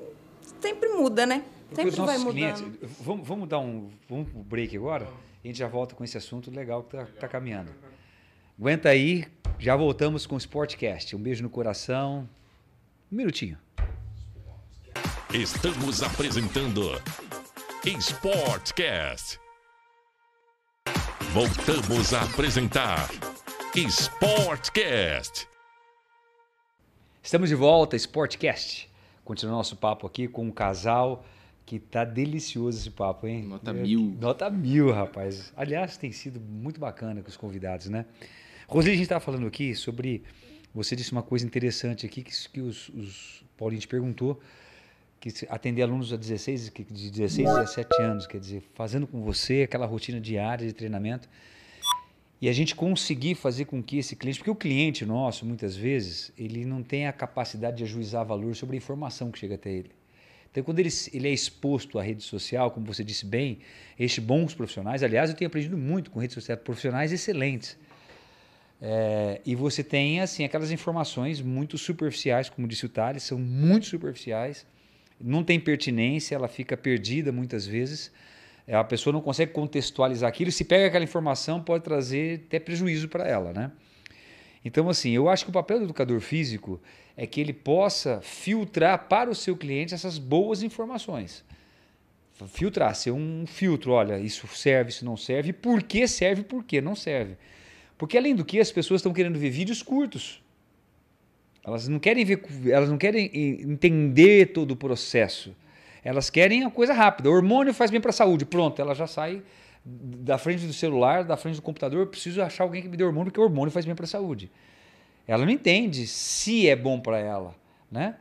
sempre muda, né? Sempre vai mudando. Clientes, vamos, vamos dar um, vamos um break agora? a gente já volta com esse assunto legal que está tá caminhando. Aguenta aí, já voltamos com o Sportcast. Um beijo no coração. Um minutinho. Estamos apresentando Sportcast. Voltamos a apresentar Sportcast. Estamos de volta, Sportcast. Continuando nosso papo aqui com um casal que tá delicioso esse papo, hein? Nota mil. Nota mil, rapaz. Aliás, tem sido muito bacana com os convidados, né? Roseli, a gente estava falando aqui sobre. Você disse uma coisa interessante aqui que, que os, os Paulinho te perguntou que atender alunos a 16, de 16 a 17 anos, quer dizer, fazendo com você aquela rotina diária de treinamento e a gente conseguir fazer com que esse cliente, porque o cliente nosso, muitas vezes, ele não tem a capacidade de ajuizar valor sobre a informação que chega até ele. Então, quando ele, ele é exposto à rede social, como você disse bem, estes bons profissionais, aliás, eu tenho aprendido muito com redes sociais, profissionais excelentes. É, e você tem assim aquelas informações muito superficiais, como disse o Thales, são muito superficiais, não tem pertinência, ela fica perdida muitas vezes. É, a pessoa não consegue contextualizar aquilo, se pega aquela informação, pode trazer até prejuízo para ela. Né? Então, assim, eu acho que o papel do educador físico é que ele possa filtrar para o seu cliente essas boas informações. Filtrar, ser um filtro, olha, isso serve, isso não serve, por que serve, por que não serve. Porque além do que, as pessoas estão querendo ver vídeos curtos. Elas não querem ver, elas não querem entender todo o processo. Elas querem a coisa rápida. O hormônio faz bem para a saúde. Pronto, ela já sai da frente do celular, da frente do computador. Eu preciso achar alguém que me dê hormônio, porque o hormônio faz bem para a saúde. Ela não entende se é bom para ela, né?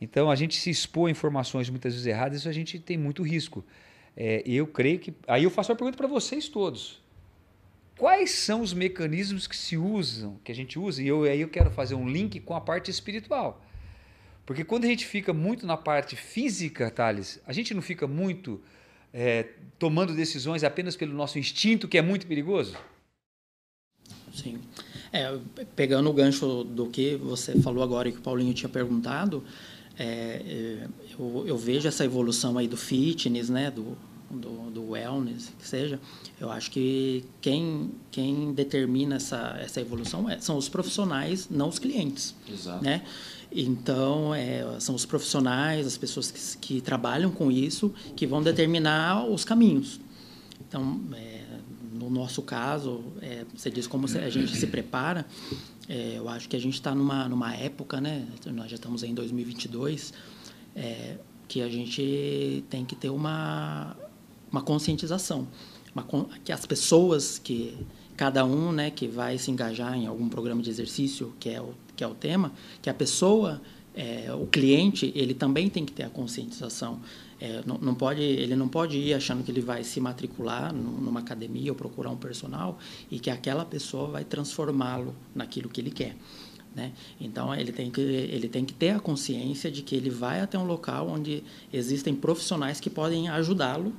Então a gente se expor a informações muitas vezes erradas, isso a gente tem muito risco. É, eu creio que. Aí eu faço uma pergunta para vocês todos. Quais são os mecanismos que se usam, que a gente usa? E eu, aí eu quero fazer um link com a parte espiritual. Porque quando a gente fica muito na parte física, Thales, a gente não fica muito é, tomando decisões apenas pelo nosso instinto, que é muito perigoso? Sim. É, pegando o gancho do que você falou agora e que o Paulinho tinha perguntado, é, é, eu, eu, vejo essa evolução aí do fitness, né, do, do, do, wellness, que seja. Eu acho que quem, quem determina essa, essa evolução é, são os profissionais, não os clientes. Exato. Né? Então, é, são os profissionais, as pessoas que, que trabalham com isso, que vão determinar os caminhos. Então, é, no nosso caso, é, você diz como a gente se prepara. É, eu acho que a gente está numa, numa época, né? Nós já estamos em 2022. É, que a gente tem que ter uma, uma conscientização. Uma, que as pessoas que cada um né, que vai se engajar em algum programa de exercício, que é o, que é o tema, que a pessoa, é, o cliente, ele também tem que ter a conscientização. É, não, não, pode, ele não pode ir achando que ele vai se matricular numa academia ou procurar um personal e que aquela pessoa vai transformá-lo naquilo que ele quer. Né? Então ele tem, que, ele tem que ter a consciência de que ele vai até um local onde existem profissionais que podem ajudá-lo,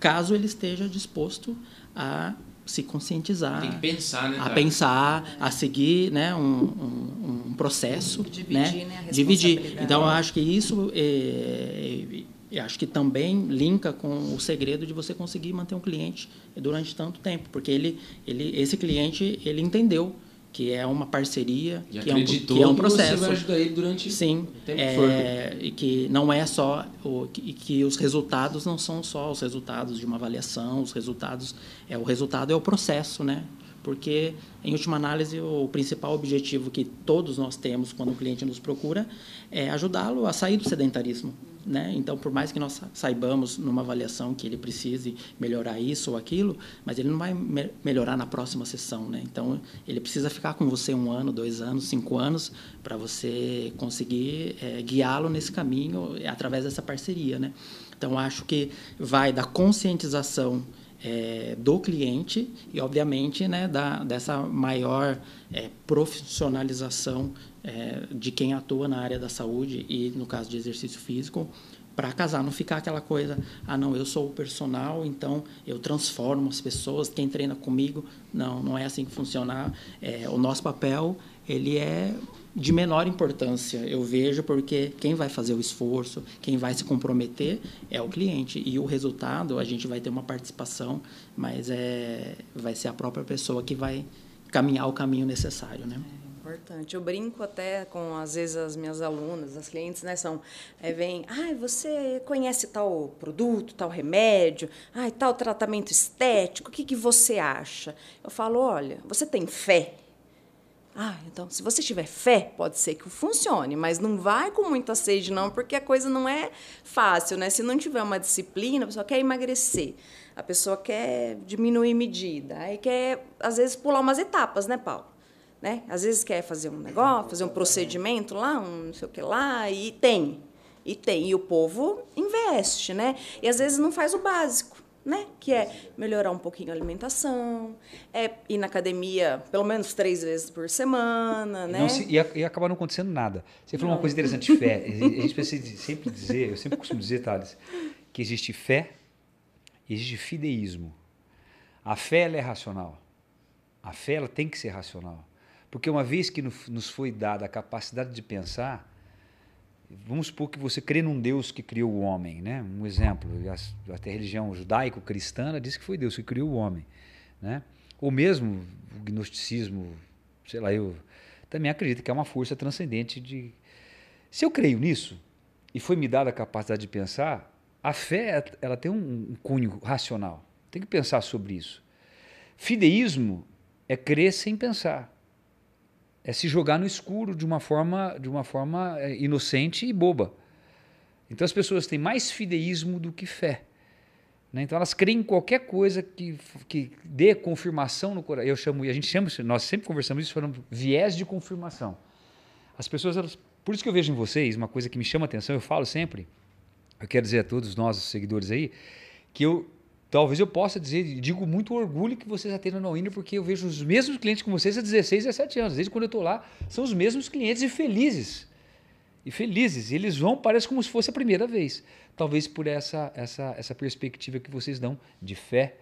caso ele esteja disposto a se conscientizar. Tem que pensar, né? A pensar, a seguir né, um, um, um processo. Dividir, né? né? Dividir. Então, eu acho que isso é, eu acho que também linka com o segredo de você conseguir manter um cliente durante tanto tempo, porque ele, ele, esse cliente ele entendeu que é uma parceria, e que é, um, que é um processo. Você vai ajudar ele durante Sim, o tempo é, e que não é só o que, que os resultados não são só os resultados de uma avaliação, os resultados é o resultado é o processo, né? Porque em última análise o principal objetivo que todos nós temos quando o cliente nos procura é ajudá-lo a sair do sedentarismo. Né? Então, por mais que nós saibamos numa avaliação que ele precise melhorar isso ou aquilo, mas ele não vai me melhorar na próxima sessão. Né? Então, ele precisa ficar com você um ano, dois anos, cinco anos, para você conseguir é, guiá-lo nesse caminho através dessa parceria. Né? Então, acho que vai da conscientização é, do cliente e, obviamente, né, da, dessa maior é, profissionalização é, de quem atua na área da saúde e, no caso de exercício físico, para casar, não ficar aquela coisa, ah, não, eu sou o personal, então eu transformo as pessoas, quem treina comigo. Não, não é assim que funciona. É, o nosso papel, ele é de menor importância, eu vejo, porque quem vai fazer o esforço, quem vai se comprometer é o cliente. E o resultado, a gente vai ter uma participação, mas é, vai ser a própria pessoa que vai caminhar o caminho necessário, né? Importante. Eu brinco até com, às vezes, as minhas alunas, as clientes, né, são, é, vem, ah, você conhece tal produto, tal remédio, ah, tal tratamento estético, o que, que você acha? Eu falo, olha, você tem fé ah, então, se você tiver fé, pode ser que funcione, mas não vai com muita sede, não, porque a coisa não é fácil, né? Se não tiver uma disciplina, a pessoa quer emagrecer, a pessoa quer diminuir medida, aí quer, às vezes, pular umas etapas, né, Paulo? Né? Às vezes quer fazer um negócio, fazer um procedimento lá, um não sei o que lá, e tem. E tem. E o povo investe, né? E às vezes não faz o básico né? Que é melhorar um pouquinho a alimentação, é ir na academia pelo menos três vezes por semana, né? Não se, e, e acabar não acontecendo nada. Você falou não. uma coisa interessante, fé. A gente precisa sempre dizer, eu sempre costumo dizer, Thales, que existe fé e existe fideísmo. A fé é racional. A fé ela tem que ser racional. Porque uma vez que nos foi dada a capacidade de pensar, Vamos supor que você crê num Deus que criou o homem, né? Um exemplo, até a religião judaico-cristã diz que foi Deus que criou o homem, né? Ou mesmo o gnosticismo, sei lá, eu também acredito que é uma força transcendente de Se eu creio nisso e foi me dada a capacidade de pensar, a fé ela tem um cunho racional. Tem que pensar sobre isso. Fideísmo é crer sem pensar é se jogar no escuro de uma forma, de uma forma é, inocente e boba. Então as pessoas têm mais fideísmo do que fé. Né? Então elas creem em qualquer coisa que, que dê confirmação no coração. Eu chamo, a gente chama, nós sempre conversamos isso, falando viés de confirmação. As pessoas, elas, por isso que eu vejo em vocês uma coisa que me chama a atenção, eu falo sempre, eu quero dizer a todos nós, os seguidores aí, que eu talvez eu possa dizer, digo muito orgulho que vocês atendam na Winner, porque eu vejo os mesmos clientes com vocês há 16, 17 anos. Desde quando eu estou lá, são os mesmos clientes e felizes. E felizes. E eles vão, parece como se fosse a primeira vez. Talvez por essa, essa, essa perspectiva que vocês dão de fé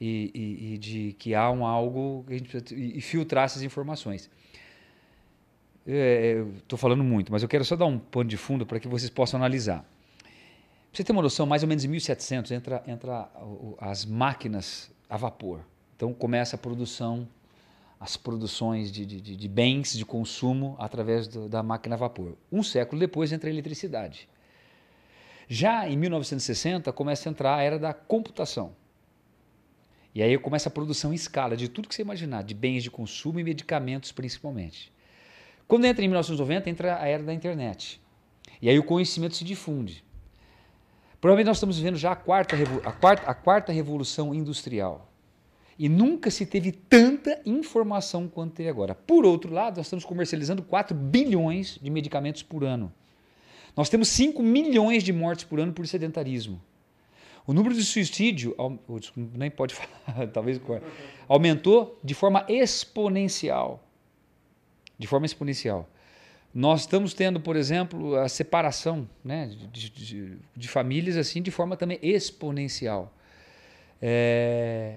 e, e, e de que há um algo que a gente precisa, e, e filtrar essas informações. É, Estou falando muito, mas eu quero só dar um pano de fundo para que vocês possam analisar você ter uma noção, mais ou menos em 1700 entra, entra as máquinas a vapor. Então começa a produção, as produções de, de, de bens de consumo através do, da máquina a vapor. Um século depois entra a eletricidade. Já em 1960 começa a entrar a era da computação. E aí começa a produção em escala de tudo que você imaginar, de bens de consumo e medicamentos principalmente. Quando entra em 1990, entra a era da internet. E aí o conhecimento se difunde. Provavelmente nós estamos vivendo já a quarta, a quarta, a quarta revolução industrial. E nunca se teve tanta informação quanto tem agora. Por outro lado, nós estamos comercializando 4 bilhões de medicamentos por ano. Nós temos 5 milhões de mortes por ano por sedentarismo. O número de suicídio, nem pode falar, talvez, aumentou de forma exponencial. De forma exponencial. Nós estamos tendo, por exemplo, a separação né, de, de- de famílias assim de forma também exponencial. É,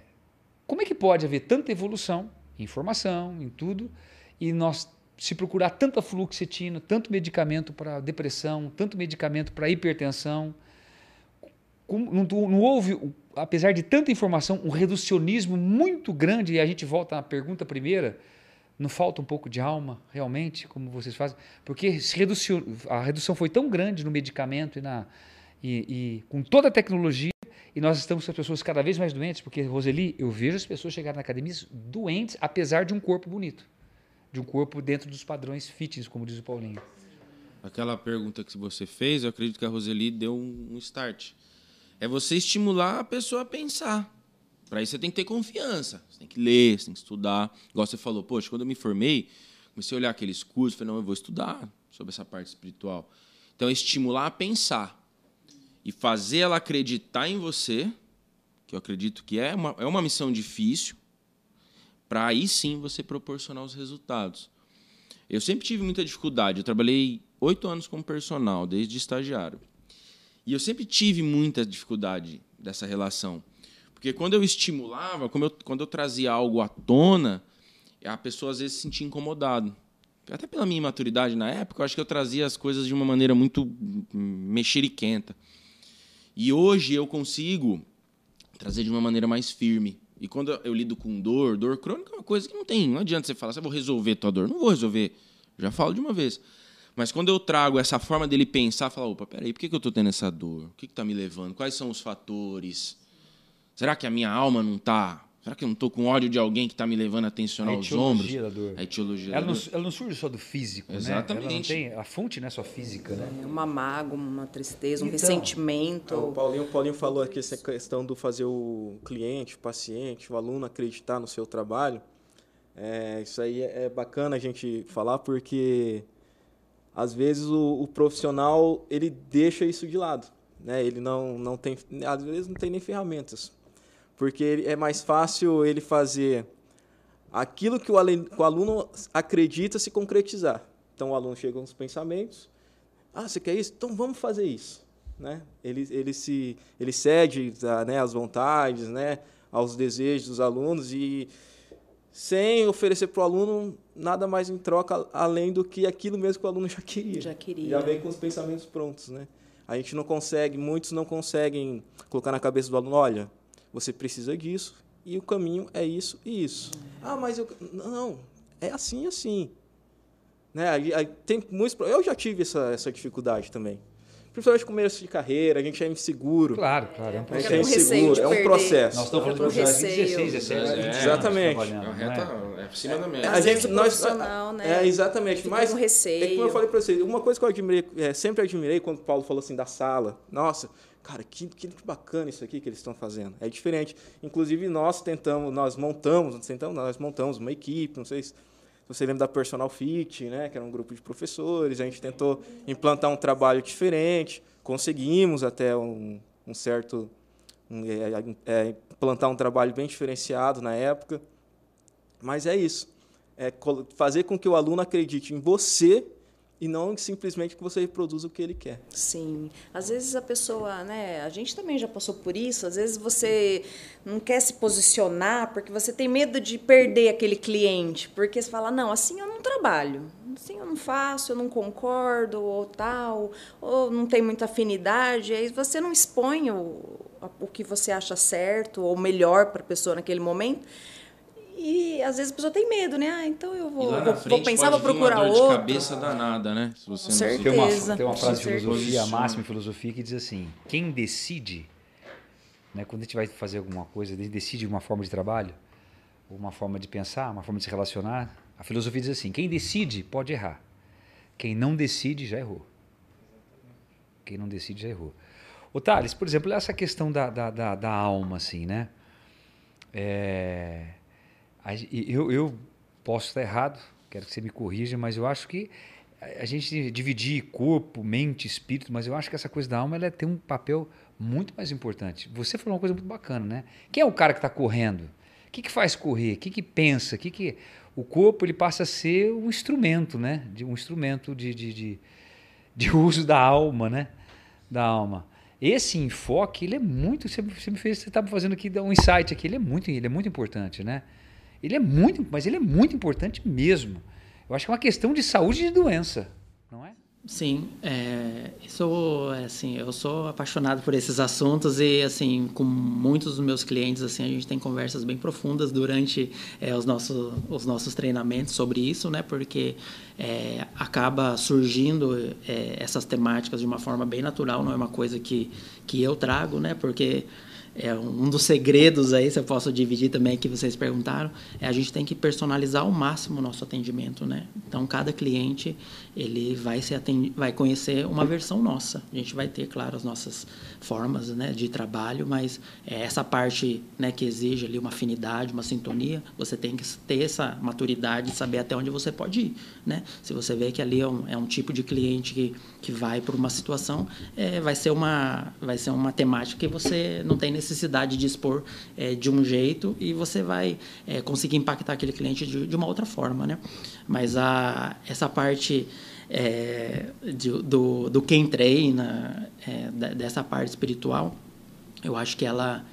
Como é que pode haver tanta evolução em informação, em tudo, e nós se procurar tanta fluoxetina, tanto medicamento para depressão, tanto medicamento para hipertensão, como- não, não houve, apesar de tanta informação, um reducionismo muito grande, e a gente volta à pergunta primeira, não falta um pouco de alma, realmente, como vocês fazem? Porque se reducio- a redução foi tão grande no medicamento e, na, e, e com toda a tecnologia, e nós estamos com as pessoas cada vez mais doentes, porque, Roseli, eu vejo as pessoas chegarem na academia doentes, apesar de um corpo bonito, de um corpo dentro dos padrões fitness, como diz o Paulinho. Aquela pergunta que você fez, eu acredito que a Roseli deu um start. É você estimular a pessoa a pensar. Para isso você tem que ter confiança. Você tem que ler, você tem que estudar. Igual você falou, poxa, quando eu me formei, comecei a olhar aqueles cursos, falei, não, eu vou estudar sobre essa parte espiritual. Então, é estimular a pensar e fazer ela acreditar em você, que eu acredito que é uma, é uma missão difícil, para aí sim você proporcionar os resultados. Eu sempre tive muita dificuldade. Eu trabalhei oito anos como personal, desde estagiário. E eu sempre tive muita dificuldade dessa relação. Porque quando eu estimulava, eu- quando eu trazia algo à tona, a pessoa às vezes se sentia incomodado. Até pela minha imaturidade na época, eu acho que eu trazia as coisas de uma maneira muito mexeriquenta. E hoje eu consigo trazer de uma maneira mais firme. E quando eu lido com dor, dor crônica é uma coisa que não tem. Não adianta você falar, você vou resolver tua dor. Não vou resolver. Já falo de uma vez. Mas quando eu trago essa forma dele pensar, falar, opa, peraí, por que eu estou tendo essa dor? O que está me levando? Quais são os fatores? Será que a minha alma não está? Será que eu não estou com ódio de alguém que está me levando a tensionar A os ombros? etiologia da dor. A etiologia Ela da não, dor. ela não surge só do físico, Exatamente. né? Ela não tem, a fonte não é só física, né? É uma mágoa, uma tristeza, um Então, ressentimento. O Paulinho, o Paulinho falou aqui essa questão do fazer o cliente, o paciente, o aluno acreditar no seu trabalho. É, isso aí é é bacana a gente falar porque às vezes o, o profissional ele deixa isso de lado, né? Ele não, não tem, às vezes não tem nem ferramentas, porque é mais fácil ele fazer aquilo que o, alen- que o aluno acredita se concretizar. Então o aluno chega com os pensamentos, ah, você quer isso? Então vamos fazer isso. Né? Ele, ele, se, ele cede a, né, às vontades, né, aos desejos dos alunos e sem oferecer para o aluno nada mais em troca além do que aquilo mesmo que o aluno já queria. Já queria. Já vem com os pensamentos prontos. Né? A gente não consegue, muitos não conseguem colocar na cabeça do aluno, olha, você precisa disso e o caminho é isso e isso. Ah, mas eu... Não, é assim e assim. Né? Aí- aí tem muitos, eu já tive essa, essa dificuldade também. Principalmente começo de carreira, a gente é inseguro. Claro, claro. É um A processo. gente é inseguro, é um processo. Nós estamos falando Com de processo de receio. 16, 17 É, exatamente. É, é? é acima da média. A gente, vezes o nós, profissional, né, É, exatamente. Mas é receio. como eu falei para você, uma coisa que eu admirei, é, sempre admirei quando o Paulo falou assim da sala. Nossa, cara, que, que, bacana isso aqui que eles estão fazendo. É diferente. Inclusive nós tentamos, nós montamos, tentamos, nós montamos uma equipe, não sei se você lembra da Personal Fit, né, que era um grupo de professores, a gente tentou implantar um trabalho diferente, conseguimos até um, um certo um, é, é, implantar um trabalho bem diferenciado na época. Mas é isso. É fazer com que o aluno acredite em você e não simplesmente que você reproduza o que ele quer. Sim. Às vezes a pessoa, né? A gente também já passou por isso. Às vezes você não quer se posicionar porque você tem medo de perder aquele cliente. Porque você fala, não, assim eu não trabalho. Assim eu não faço, eu não concordo, ou tal, ou não tem muita afinidade. Aí você não expõe o, o que você acha certo ou melhor para a pessoa naquele momento. E às vezes a pessoa tem medo, né? Ah, então eu vou, vou, vou frente pensar, pode vou vir uma procurar dor de outro. cabeça danada, né? Se você Com não certeza. Tem uma, tem uma frase de filosofia, a máxima em filosofia, que diz assim: quem decide, né, quando a gente vai fazer alguma coisa, a gente decide uma forma de trabalho, uma forma de pensar, uma forma de se relacionar, a filosofia diz assim: quem decide pode errar, quem não decide já errou. Quem não decide já errou. Ô, Thales, por exemplo, essa questão da, da, da, da alma, assim, né? É, eu, eu posso estar errado, quero que você me corrija, mas eu acho que a gente dividir corpo, mente, espírito, mas eu acho que essa coisa da alma ela tem um papel muito mais importante. Você falou uma coisa muito bacana, né? Quem é o cara que está correndo? O que, que faz correr? O que, que pensa? O que, que o corpo ele passa a ser um instrumento, né? De um instrumento de, de, de, de uso da alma, né? Da alma. Esse enfoque ele é muito. Você, me fez, você estava fazendo aqui um insight aqui. Ele é muito, ele é muito importante, né? Ele é muito, mas ele é muito importante mesmo. Eu acho que é uma questão de saúde e de doença, não é? Sim, é, isso, é, assim, eu sou apaixonado por esses assuntos e, assim, com muitos dos meus clientes, assim, a gente tem conversas bem profundas durante é, os, nossos, os nossos treinamentos sobre isso, né? Porque é, acaba surgindo é, essas temáticas de uma forma bem natural, não é uma coisa que, que eu trago, né? Porque é um dos segredos aí, se eu posso dividir também que vocês perguntaram, é a gente tem que personalizar ao máximo o nosso atendimento, né? Então cada cliente ele vai se atend... vai conhecer uma versão nossa. A gente vai ter, claro, as nossas formas, né, de trabalho, mas é, essa parte, né, que exige ali uma afinidade, uma sintonia, você tem que ter essa maturidade, saber até onde você pode ir, né? Se você vê que ali é um, é um tipo de cliente que, que vai por uma situação, é, vai ser uma vai ser uma temática que você não tem necessidade de expor é, de um jeito e você vai é, conseguir impactar aquele cliente de, de uma outra forma, né? Mas a, essa parte é, de, do, do quem treina, é, dessa parte espiritual, eu acho que ela,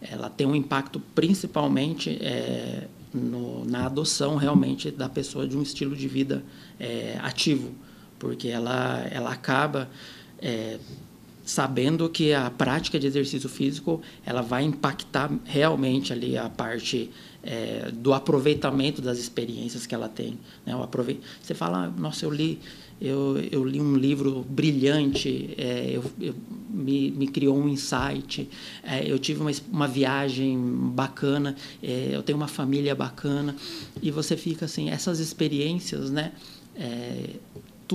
ela tem um impacto principalmente é, no, na adoção realmente da pessoa de um estilo de vida é, ativo, porque ela, ela acaba é, sabendo que a prática de exercício físico ela vai impactar realmente ali a parte é, do aproveitamento das experiências que ela tem. Né? Aprove... Você fala, nossa, eu li, eu, eu li um livro brilhante, é, eu, eu- me, me criou um insight, é, eu tive uma, uma viagem bacana, é, eu tenho uma família bacana, e você fica assim, essas experiências, né?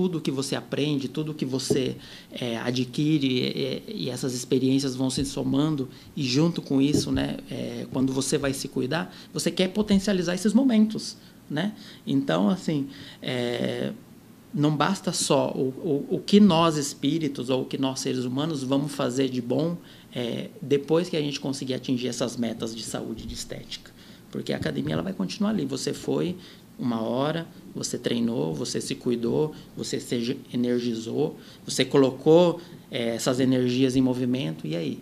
É, tudo que você aprende, tudo que você é, adquire é, e essas experiências vão se somando e junto com isso, né, é, quando você vai se cuidar, você quer potencializar esses momentos, né? Então, assim, é, não basta só o, o, o que nós espíritos ou o que nós seres humanos vamos fazer de bom é, depois que a gente conseguir atingir essas metas de saúde e de estética. Porque a academia ela vai continuar ali. Você foi uma hora, você treinou, você se cuidou, você se energizou, você colocou é, essas energias em movimento, e aí?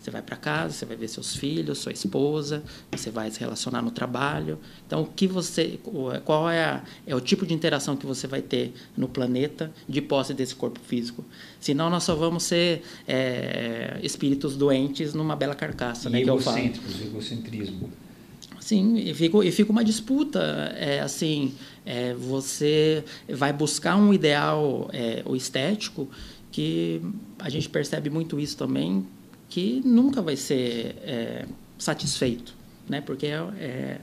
Você vai para casa, você vai ver seus filhos, sua esposa, você vai se relacionar no trabalho. Então, o que você, qual é, a, é o tipo de interação que você vai ter no planeta de posse desse corpo físico? Senão, nós só vamos ser é, espíritos doentes numa bela carcaça, né? Que eu falo. egocentrismo. Sim, e fica, e fica uma disputa. É, assim, é, você vai buscar um ideal é, o estético que a gente percebe muito isso também, que nunca vai ser é, satisfeito, né? Porque é, é,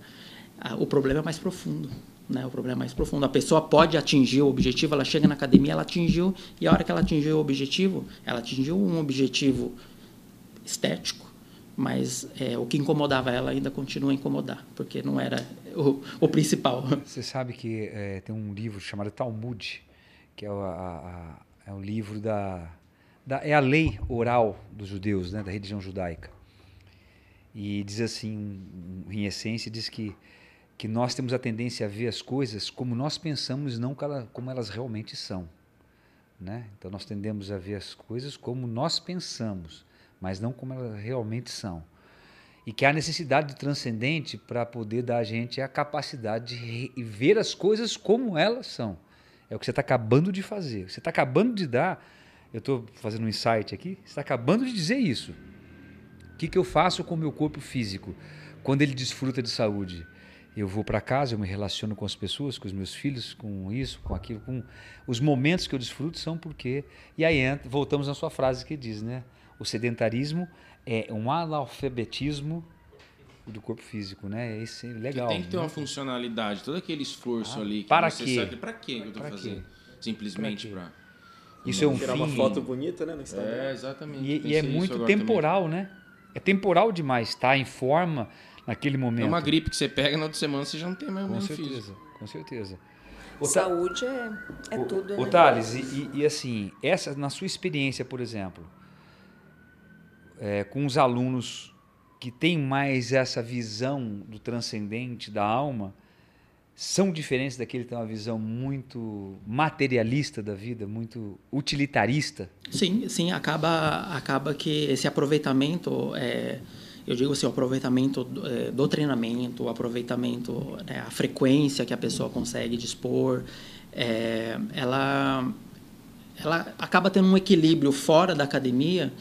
a- o problema é mais profundo. Né, o problema é mais profundo. A pessoa pode atingir o objetivo, ela chega na academia, ela atingiu, e a hora que ela atingiu o objetivo, ela atingiu um objetivo estético, mas é, o que incomodava ela ainda continua a incomodar, porque não era o, o principal. Você sabe que é, tem um livro chamado Talmud, que é o, a- a- é livro da, da- é a lei oral dos judeus, né, da religião judaica. E diz assim, em essência, diz que que nós temos a tendência a ver as coisas como nós pensamos, não como elas realmente são, né? Então nós tendemos a ver as coisas como nós pensamos, mas não como elas realmente são e que há necessidade do transcendente para poder dar a gente a capacidade de ver as coisas como elas são. É o que você está acabando de fazer. Você está acabando de dar. Eu estou fazendo um insight aqui. Você está acabando de dizer isso. O que, que eu faço com o meu corpo físico quando ele desfruta de saúde? Eu vou para casa, eu me relaciono com as pessoas, com os meus filhos, com isso, com aquilo, com os momentos que eu desfruto são porque. E aí entra, voltamos na sua frase que diz, né? O sedentarismo é um analfabetismo do corpo físico, né? Esse é legal. tem que ter né? uma funcionalidade, todo aquele esforço Ah, ali. Que para você quê? sabe pra quê que eu tô Pra fazendo? quê? Simplesmente Pra pra. Isso é um Tirar fim. uma foto bonita, né, no Instagram. É, exatamente. E, e é muito agora também. temporal, né? É temporal demais estar em forma naquele momento. É uma gripe que você pega na outra semana, você já não tem mais o Com mesmo certeza, físico. com certeza. Tha- Saúde é, é ô- tudo, Ô, né? Thales, e, e- e assim, essa, na sua experiência, por exemplo, é, com os alunos que têm mais essa visão do transcendente, da alma, são diferentes daquele que tem uma visão muito materialista da vida, muito utilitarista? Sim, sim, acaba, acaba que esse aproveitamento, é, eu digo assim, o aproveitamento do, é, do treinamento, o aproveitamento, né, a frequência que a pessoa consegue dispor, é, ela, ela acaba tendo um equilíbrio fora da academia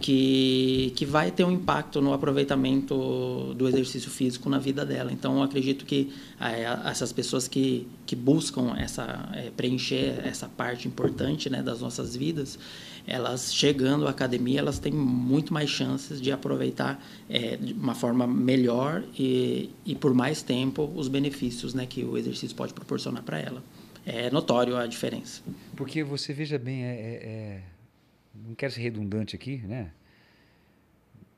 que, que vai ter um impacto no aproveitamento do exercício físico na vida dela. Então, acredito que é, essas pessoas que, que buscam essa, é, preencher essa parte importante né, das nossas vidas, elas chegando à academia, elas têm muito mais chances de aproveitar é, de uma forma melhor e, e por mais tempo os benefícios né, que o exercício pode proporcionar para ela. É notório a diferença. Porque você veja bem, é, é- é- não quero ser redundante aqui, né?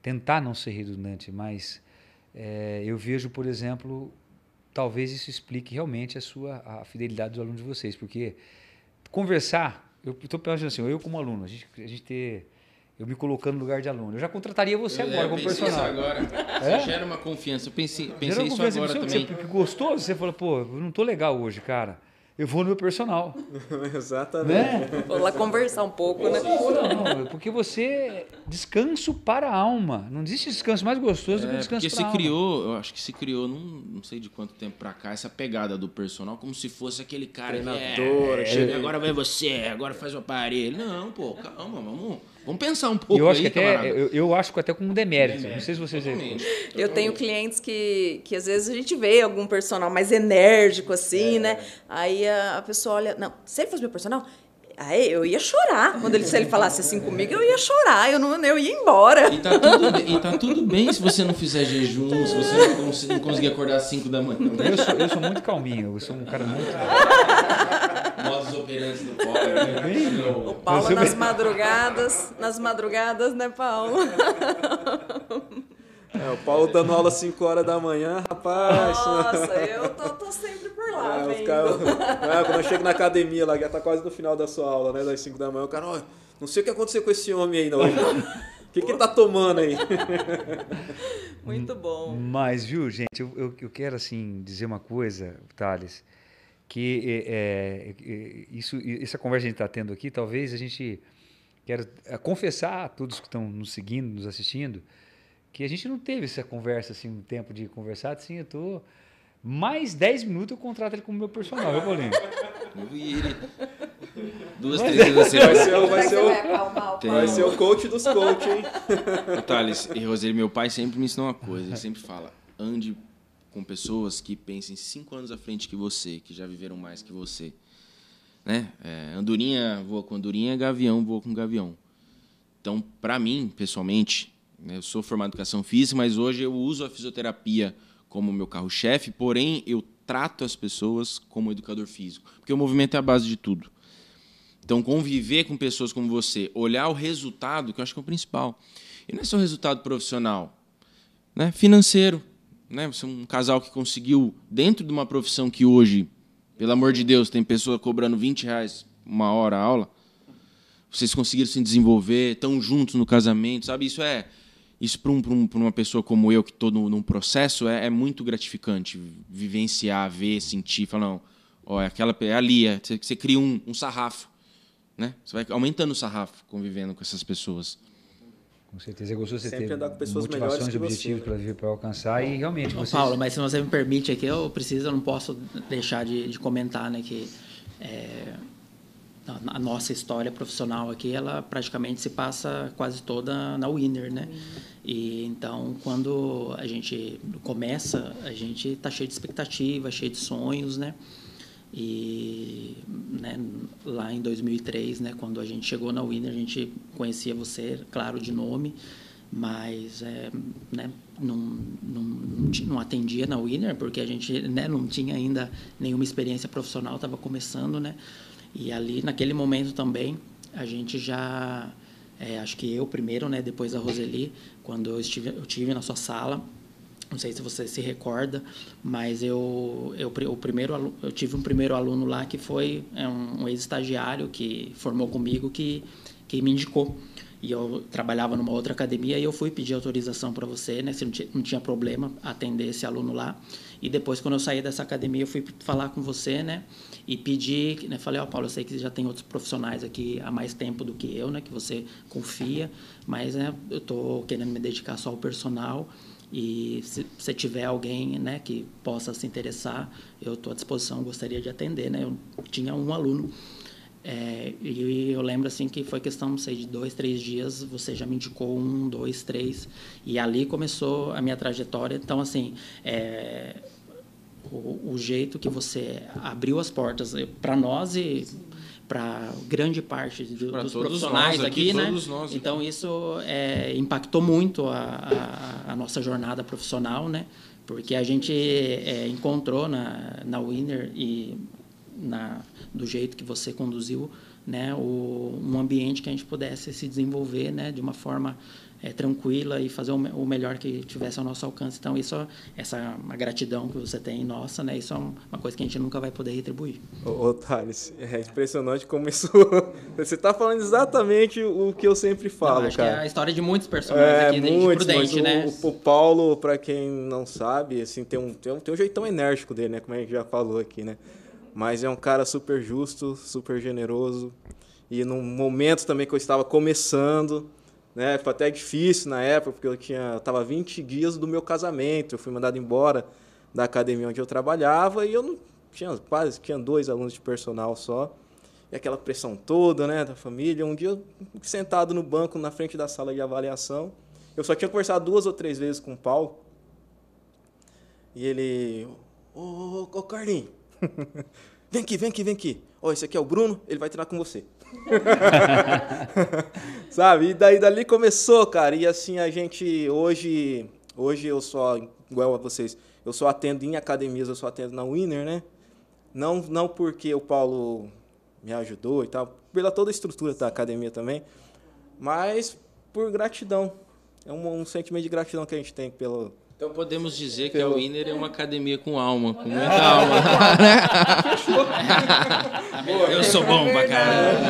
Tentar não ser redundante, mas é, eu vejo, por exemplo, talvez isso explique realmente a sua a fidelidade dos alunos de vocês, porque conversar, eu estou pensando assim, eu como aluno, a gente, a gente ter, eu me colocando no lugar de aluno, eu já contrataria você Eu- agora eu como personal. Isso agora. É? Você gera uma confiança. Eu pensei, pensei isso agora você, também. Você gostou? Você falou, pô, eu não tô legal hoje, cara. Eu vou no meu personal, Exatamente. né? Vou lá conversar um pouco, né? Não, porque você descanso para a alma. Não existe descanso mais gostoso do que É, descanso porque para se a alma. criou, eu acho que se criou, não, não sei de quanto tempo pra cá, essa pegada do personal, como se fosse aquele cara Treinador, que é, chega- agora vai você, agora faz o aparelho. Não, pô, calma, vamos, vamos pensar um pouco Eu acho aí, que até, eu, eu acho que até como um demérito. Não sei se vocês Totalmente. Eu tenho clientes que, que às vezes a gente vê algum personal mais enérgico, assim, né? Aí a, a pessoa olha, não, se ele fosse meu personal, aí eu ia chorar. Quando ele, se ele falasse assim comigo, eu ia chorar, eu, não, eu ia embora. E tá, tudo bem, e tá tudo bem se você não fizer jejum, se você não, cons- não conseguir acordar às 5 da manhã. Eu sou, eu sou muito calminho, eu sou um cara muito. Operantes do pobre. né? O Paulo Você nas madrugadas, nas madrugadas, né, Paulo? É, o Paulo dando aula às 5 horas da manhã, rapaz. Nossa, eu tô, tô sempre por lá, É, caras- é, quando eu chego na academia lá, já tá quase no final da sua aula, né? Das 5 da manhã, o cara, ó, não sei o que aconteceu com esse homem aí, não. O que, que ele tá tomando aí? Muito bom. Mas, viu, gente, eu, eu, eu quero, assim, dizer uma coisa, Thales, que é, é, isso, essa conversa que a gente está tendo aqui, talvez a gente quero confessar a todos que estão nos seguindo, nos assistindo, que a gente não teve essa conversa, assim, um tempo de conversar, assim, eu tô... Mais 10 minutos eu contrato ele como meu personal, viu, Paulinho? E ele- Duas, três vezes assim. Vai ser, o- vai ser, o, vai Tem- ser o coach dos coach, hein? Thales e Roseli, meu pai sempre me ensinou uma coisa. Ele sempre fala: ande com pessoas que pensem cinco anos à frente que você, que já viveram mais que você. Né? É, andorinha voa com andorinha, gavião voa com gavião. Então, para mim, pessoalmente, né, eu sou formado em educação física, mas hoje eu uso a fisioterapia como meu carro-chefe, porém eu trato as pessoas como educador físico, porque o movimento é a base de tudo. Então, conviver com pessoas como você, olhar o resultado, que eu acho que é o principal. E não é só o resultado profissional, né? financeiro. Né? Você é um casal que conseguiu, dentro de uma profissão que hoje, pelo amor de Deus, tem pessoa cobrando 20 reais uma hora a aula, vocês conseguiram se desenvolver, estão juntos no casamento, sabe? Isso é isso para um, um, uma pessoa como eu que estou num processo é, é muito gratificante vivenciar, ver, sentir, falar não, ó, é aquela é ali, é, você, você cria um, um sarrafo, né? Você vai aumentando o sarrafo convivendo com essas pessoas. Com certeza, é gostoso você Sempre ter andar com pessoas melhores motivações que e objetivos para viver, para alcançar e realmente vocês... Paulo, mas se você me permite aqui, eu preciso, eu não posso deixar de, de comentar, né, que é, a, a nossa história profissional aqui, ela praticamente se passa quase toda na Winner, né? E então, quando a gente começa, a gente está cheio de expectativa, cheio de sonhos, né? E né, lá em 2003, né, quando a gente chegou na Winner, a gente conhecia você, claro, de nome, mas é, né, não, não, não, atendia na Winner, porque a gente né, não tinha ainda nenhuma experiência profissional, estava começando, né? E ali, naquele momento também, a gente já, é, acho que eu primeiro, né, depois a Roseli, quando eu estive, eu tive na sua sala, não sei se você se recorda, mas eu, eu, o primeiro, eu tive um primeiro aluno lá que foi é um, um ex-estagiário que formou comigo que, que me indicou. E eu trabalhava numa outra academia e eu fui pedir autorização para você, né, se não não tinha, problema atender esse aluno lá. E depois, quando eu saí dessa academia, eu fui falar com você, né, e pedi, né, falei, ó, oh, Paulo, eu sei que já tem outros profissionais aqui há mais tempo do que eu, né, que você confia, mas né, eu estou querendo me dedicar só ao personal e se você tiver alguém, né, que possa se interessar, eu estou à disposição, gostaria de atender, né. Eu tinha um aluno é, e eu lembro assim que foi questão, sei, de dois, três dias, você já me indicou um, dois, três, e ali começou a minha trajetória. Então, assim, é, o, o, jeito que você abriu as portas é, para nós e para grande parte do, dos profissionais aqui, aqui né? Nós, então isso é, impactou muito a, a, a, nossa jornada profissional, né? Porque a gente é, encontrou na, na Winner e na, do jeito que você conduziu, né, o, um ambiente que a gente pudesse se desenvolver né, de uma forma é, tranquila e fazer o, o, melhor que tivesse ao nosso alcance. Então, isso, essa uma gratidão que você tem nossa, né, isso é uma coisa que a gente nunca vai poder retribuir. Ô, ô Thales, é impressionante como isso... você está falando exatamente o que eu sempre falo, não, acho cara. que é a história de muitos personagens é, aqui, muitos, de Prudente, né? O, o, Paulo, para quem não sabe, assim, tem um, tem um, tem um jeitão enérgico dele, né, como a gente já falou aqui, né? Mas é um cara super justo, super generoso. E num momento também que eu estava começando, né? Foi até difícil na época, porque eu tinha eu tava 20 dias do meu casamento. Eu fui mandado embora da academia onde eu trabalhava e eu não tinha quase tinha dois alunos de personal só. E aquela pressão toda, né, da família. Um dia, sentado no banco na frente da sala de avaliação, eu só tinha conversado duas ou três vezes com o Paulo. E ele, ô, ô, ô Carlinhos, vem aqui, vem aqui, vem aqui. Ó, esse aqui é o Bruno, ele vai treinar com você. Sabe? E daí dali começou, cara. E assim a gente hoje, hoje eu só igual a vocês, eu só atendo em academias, eu só atendo na Winner, né? Não não porque o Paulo me ajudou e tal, pela toda a estrutura da academia também, mas por gratidão. É um, um sentimento de gratidão que a gente tem pelo então podemos dizer que a Winner é uma academia com alma, com muita alma. eu sou bom pra caramba.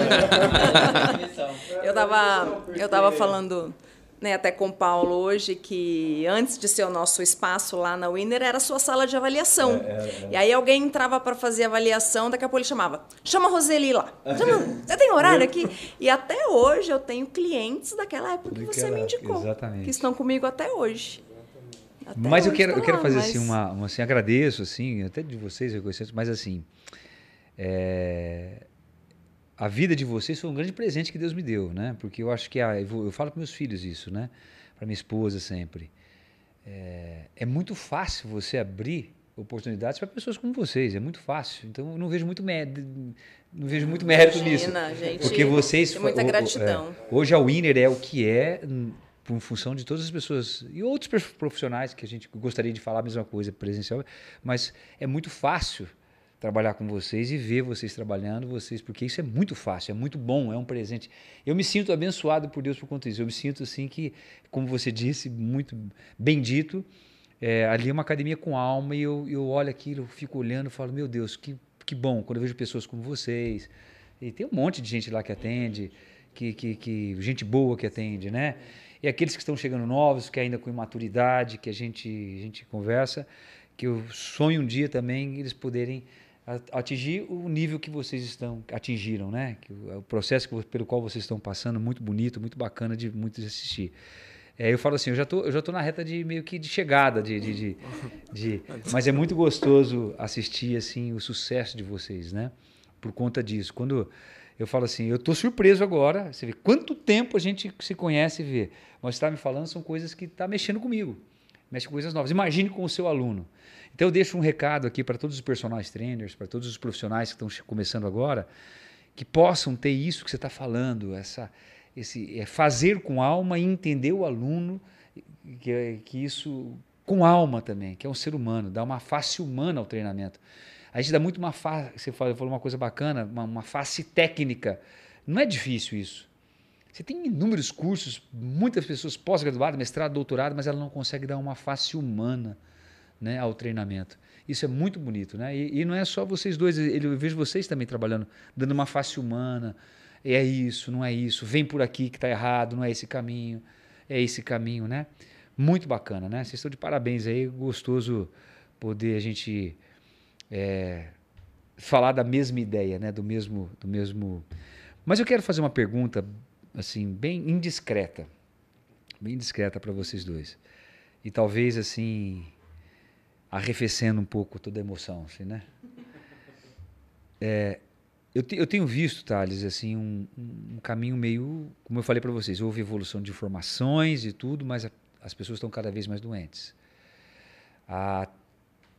Eu tava, eu tava falando né, até com o Paulo hoje que antes de ser o nosso espaço lá na Winner era a sua sala de avaliação. É, é, é. E aí alguém entrava para fazer avaliação, daqui a pouco ele chamava: chama a Roseli lá. Chama, você tem horário aqui? E até hoje eu tenho clientes daquela época que você me indicou. Exatamente. Que estão comigo até hoje. Até mas eu quero, tá eu quero fazer assim, mas... uma, uma, assim, agradeço assim, até de vocês reconhecendo, mas assim, é, a vida de vocês foi um grande presente que Deus me deu, né? Porque eu acho que a, eu, falo para meus filhos isso, né? Para minha esposa sempre. É, é muito fácil você abrir oportunidades para pessoas como vocês, é muito fácil. Então eu não vejo muito mérito, não vejo muito mérito Imagina, nisso. Gente, porque vocês muita gratidão. É, hoje a Winner é o que é por função de todas as pessoas e outros profissionais que a gente gostaria de falar a mesma coisa presencial, mas é muito fácil trabalhar com vocês e ver vocês trabalhando, vocês, porque isso é muito fácil, é muito bom, é um presente. Eu me sinto abençoado por Deus por conta disso. Eu me sinto assim que, como você disse, muito bendito. É, ali é uma academia com alma e eu, eu olho aquilo, eu fico olhando falo, meu Deus, que, que bom quando eu vejo pessoas como vocês. E tem um monte de gente lá que atende, que, que, que gente boa que atende, né? E aqueles que estão chegando novos, que ainda com imaturidade, que a gente, a gente conversa, que eu sonho um dia também eles poderem atingir o nível que vocês estão atingiram, né? Que o, o processo que, pelo qual vocês estão passando muito bonito, muito bacana de muitos assistir. É, eu falo assim, eu já tô, eu já tô na reta de meio que de chegada, de, de, de, de, mas é muito gostoso assistir assim o sucesso de vocês, né? Por conta disso. Quando eu falo assim, eu estou surpreso agora. Você vê quanto tempo a gente se conhece e vê. Mas está me falando são coisas que está mexendo comigo. Mexe com coisas novas. Imagine com o seu aluno. Então eu deixo um recado aqui para todos os personagens trainers, para todos os profissionais que estão começando agora, que possam ter isso que você está falando, essa, esse é fazer com alma e entender o aluno, que, que isso com alma também, que é um ser humano, dá uma face humana ao treinamento. A gente dá muito uma face, você falou uma coisa bacana, uma, uma face técnica Não é difícil isso. Você tem inúmeros cursos, muitas pessoas pós-graduadas, mestrado, doutorado, mas ela não consegue dar uma face humana né, ao treinamento. Isso é muito bonito, né? E, e não é só vocês dois, eu vejo vocês também trabalhando, dando uma face humana. É isso, não é isso. Vem por aqui que está errado, não é esse caminho, é esse caminho, né? Muito bacana, né? Vocês estão de parabéns aí, gostoso poder a gente é, falar da mesma ideia, né? Do mesmo, do mesmo. Mas eu quero fazer uma pergunta assim bem indiscreta, bem discreta para vocês dois e talvez assim arrefecendo um pouco toda a emoção, assim, né? É, eu, te, eu, tenho visto, Thales, assim, um, um, caminho meio, como eu falei para vocês, houve evolução de informações e tudo, mas a, as pessoas estão cada vez mais doentes. A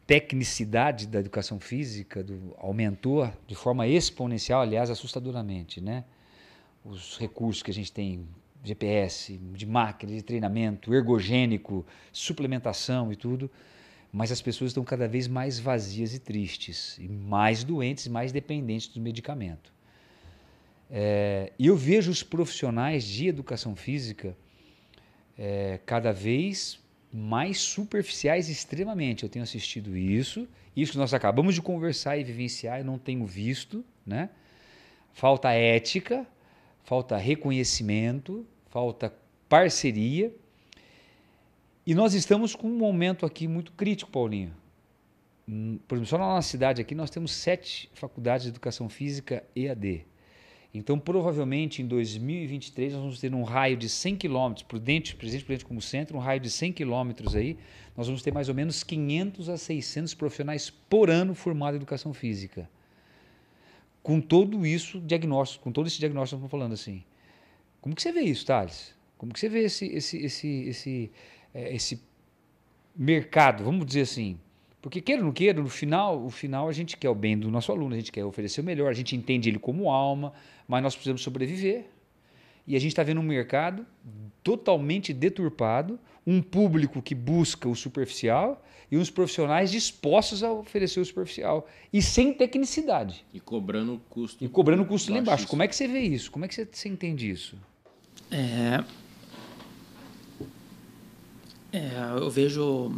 tecnicidade da educação física do, aumentou de forma exponencial, aliás, assustadoramente, né? Os recursos que a gente tem, GPS, de máquina, de treinamento, ergogênico, suplementação e tudo, mas as pessoas estão cada vez mais vazias e tristes, e mais doentes, mais dependentes do medicamento. É, e eu vejo os profissionais de educação física é, cada vez mais superficiais extremamente. Eu tenho assistido isso, isso que nós acabamos de conversar e vivenciar, eu não tenho visto, né? Falta ética, falta reconhecimento, falta parceria. E nós estamos com um momento aqui muito crítico, Paulinho. Hum, por exemplo, só na nossa cidade aqui nós temos sete faculdades de educação física EAD. Então, provavelmente em 2023 nós vamos ter um raio de 100 quilômetros, Prudente, Presidente Prudente como centro, um raio de 100 quilômetros aí, nós vamos ter mais ou menos 500 a 600 profissionais por ano formados em educação física. Com todo isso diagnóstico, com todo esse diagnóstico que estamos falando assim. Como que você vê isso, Thales? Como que você vê esse, esse, esse, esse é, esse mercado, vamos dizer assim. Porque queira ou não queira, no final, o final a gente quer o bem do nosso aluno, a gente quer oferecer o melhor, a gente entende ele como alma, mas nós precisamos sobreviver. E a gente está vendo um mercado totalmente deturpado, um público que busca o superficial e uns profissionais dispostos a oferecer o superficial e sem tecnicidade. E cobrando custo. E cobrando custo lá embaixo. Como é que você vê isso? Como é que você, você entende isso? É, é, eu vejo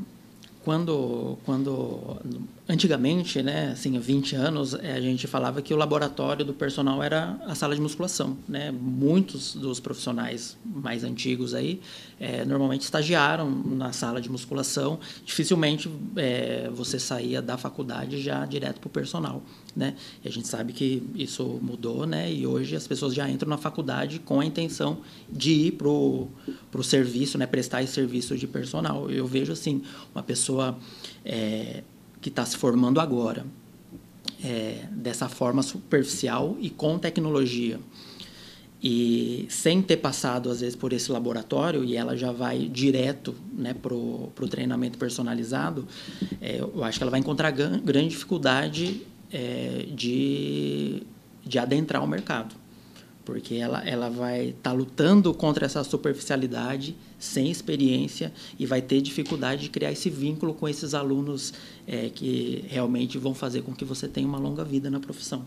quando, quando antigamente, né, assim, há 20 anos, é, a gente falava que o laboratório do personal era a sala de musculação, né? Muitos dos profissionais mais antigos aí é, normalmente estagiaram na sala de musculação. Dificilmente é, você saía da faculdade já direto para o personal, né? E a gente sabe que isso mudou, né? E hoje as pessoas já entram na faculdade com a intenção de ir para o serviço, né? Prestar esse serviço de personal. Eu vejo assim uma pessoa é, que está se formando agora, é, dessa forma superficial e com tecnologia. E sem ter passado, às vezes, por esse laboratório, e ela já vai direto né, para o treinamento personalizado, é, eu acho que ela vai encontrar grande dificuldade é, de, de adentrar o mercado porque ela, ela vai estar tá lutando contra essa superficialidade, sem experiência, e vai ter dificuldade de criar esse vínculo com esses alunos é, que realmente vão fazer com que você tenha uma longa vida na profissão.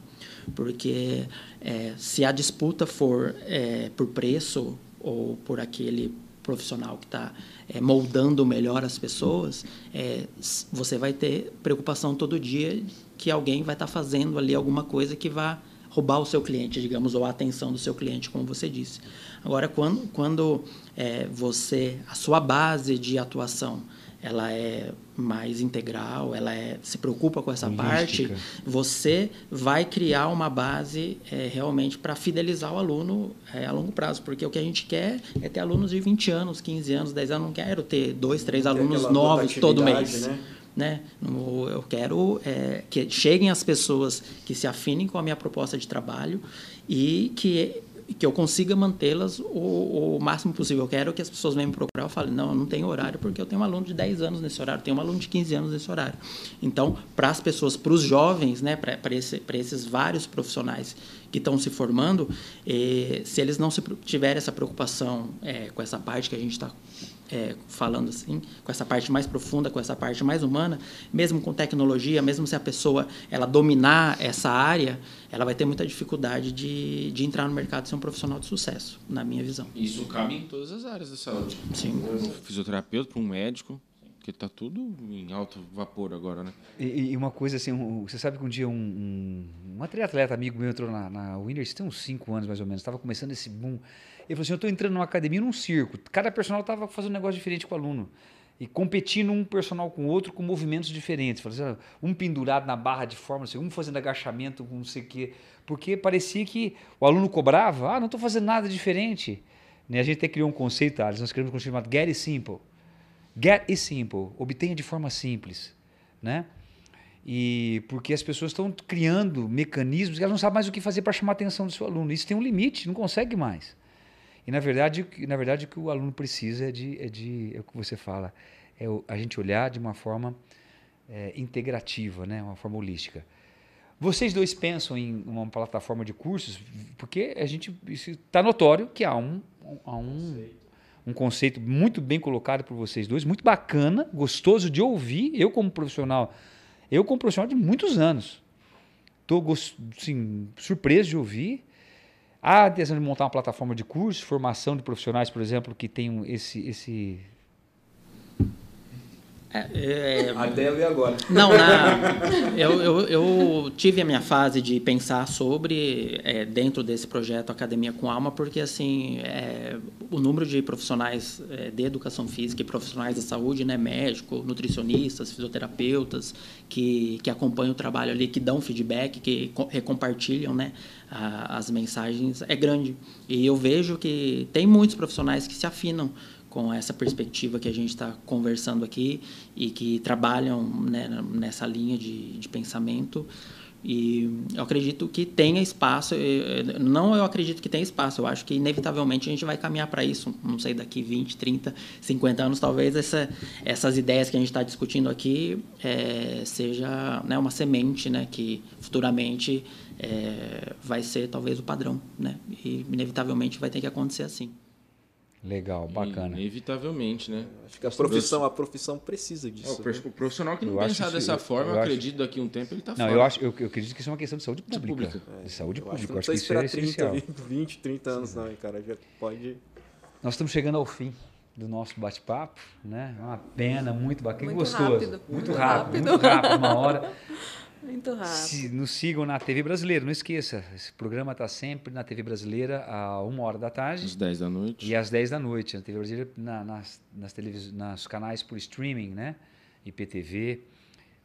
Porque é, se a disputa for é, por preço ou por aquele profissional que está é, moldando melhor as pessoas, é, você vai ter preocupação todo dia que alguém vai estar tá fazendo ali alguma coisa que vai roubar o seu cliente, digamos, ou a atenção do seu cliente, como você disse. Agora, quando, quando é, você, a sua base de atuação, ela é mais integral, ela é, se preocupa com essa parte, você vai criar uma base é, realmente para fidelizar o aluno é, a longo prazo, porque o que a gente quer é ter alunos de 20 anos, 15 anos, 10 anos, não quero ter dois, três alunos novos todo mês. Né? Né? Eu quero é, que cheguem as pessoas que se afinem com a minha proposta de trabalho e que, que eu consiga mantê-las o, o, máximo possível. Eu quero que as pessoas venham me procurar e falem, não, eu não tenho horário porque eu tenho um aluno de 10 anos nesse horário, tenho um aluno de 15 anos nesse horário. Então, para as pessoas, para os jovens, né, para esse, esses vários profissionais que estão se formando, eh, se eles não se, tiverem essa preocupação eh, com essa parte que a gente está é, falando assim, com essa parte mais profunda, com essa parte mais humana, mesmo com tecnologia, mesmo se a pessoa ela dominar essa área, ela vai ter muita dificuldade de, de entrar no mercado e ser um profissional de sucesso, na minha visão. Isso cabe em todas as áreas da saúde. Sim. Para um fisioterapeuta, para um médico, porque está tudo em alto vapor agora, né? E, e uma coisa assim, um, você sabe que um dia um, um, um atleta amigo meu entrou na, na Winners, tem uns 5 anos mais ou menos, estava começando esse boom. Ele falou assim: Eu estou entrando numa academia, num circo. Cada personal estava fazendo um negócio diferente com o aluno. E competindo um personal com o outro com movimentos diferentes. Falou assim, um pendurado na barra de forma, assim, um fazendo agachamento com não sei o quê. Porque parecia que o aluno cobrava: Ah, não estou fazendo nada diferente. Né? A gente até criou um conceito, Alice, nós criamos um conceito chamado Get It Simple. Get It Simple. Obtenha de forma simples. Né? E porque as pessoas estão criando mecanismos que elas não sabem mais o que fazer para chamar a atenção do seu aluno. Isso tem um limite, não consegue mais. E na verdade, na verdade o que o aluno precisa é de, é de é o que você fala, é a gente olhar de uma forma é, integrativa, né, uma forma holística. Vocês dois pensam em uma plataforma de cursos, porque a gente está notório que há um, há um, um conceito muito bem colocado por vocês dois, muito bacana, gostoso de ouvir. Eu como profissional, eu como profissional de muitos anos, estou assim, surpreso de ouvir a intenção de montar uma plataforma de cursos, formação de profissionais, por exemplo, que tenham esse, esse é, é, Até e agora. Não, na, eu, eu, eu, tive a minha fase de pensar sobre, é, dentro desse projeto Academia com Alma, porque assim, é, o número de profissionais é, de educação física e profissionais da saúde, né, médico, nutricionistas, fisioterapeutas, que, que acompanham o trabalho ali, que dão feedback, que recompartilham né, a, as mensagens, é grande. E eu vejo que tem muitos profissionais que se afinam com essa perspectiva que a gente está conversando aqui e que trabalham né, nessa linha de, de pensamento. E eu acredito que tenha espaço, não eu acredito que tenha espaço, eu acho que inevitavelmente a gente vai caminhar para isso, não sei, daqui 20, 30, 50 anos, talvez essa, essas ideias que a gente está discutindo aqui é, seja né, uma semente né, que futuramente é, vai ser talvez o padrão, né? E inevitavelmente vai ter que acontecer assim. Legal, bacana. Inevitavelmente, né? Acho que a profissão, a profissão precisa disso. É, o, profissional que não Eu pensar dessa que- forma, eu eu acho- acredito daqui a um tempo ele está Não, fora. eu, acho, eu, eu acredito que isso é uma questão de saúde pública. pública. De saúde Eu acho que pública. não Eu acho que precisa isso é esperar 30, essencial. 20, 30 anos, não, hein, cara. Já pode. Nós estamos chegando ao fim do nosso bate-papo, né? É uma pena, muito bacana, Muito gostoso. rápido, muito muito rápido, rápido. muito rápido, uma hora. Muito rápido. Se, nos sigam na TV Brasileira, não esqueça. Esse programa está sempre na TV Brasileira a uma hora da tarde. Às 10 da noite. E às 10 da noite, na TV brasileira, na, nas, nas, televis... nas canais por streaming, né? IPTV.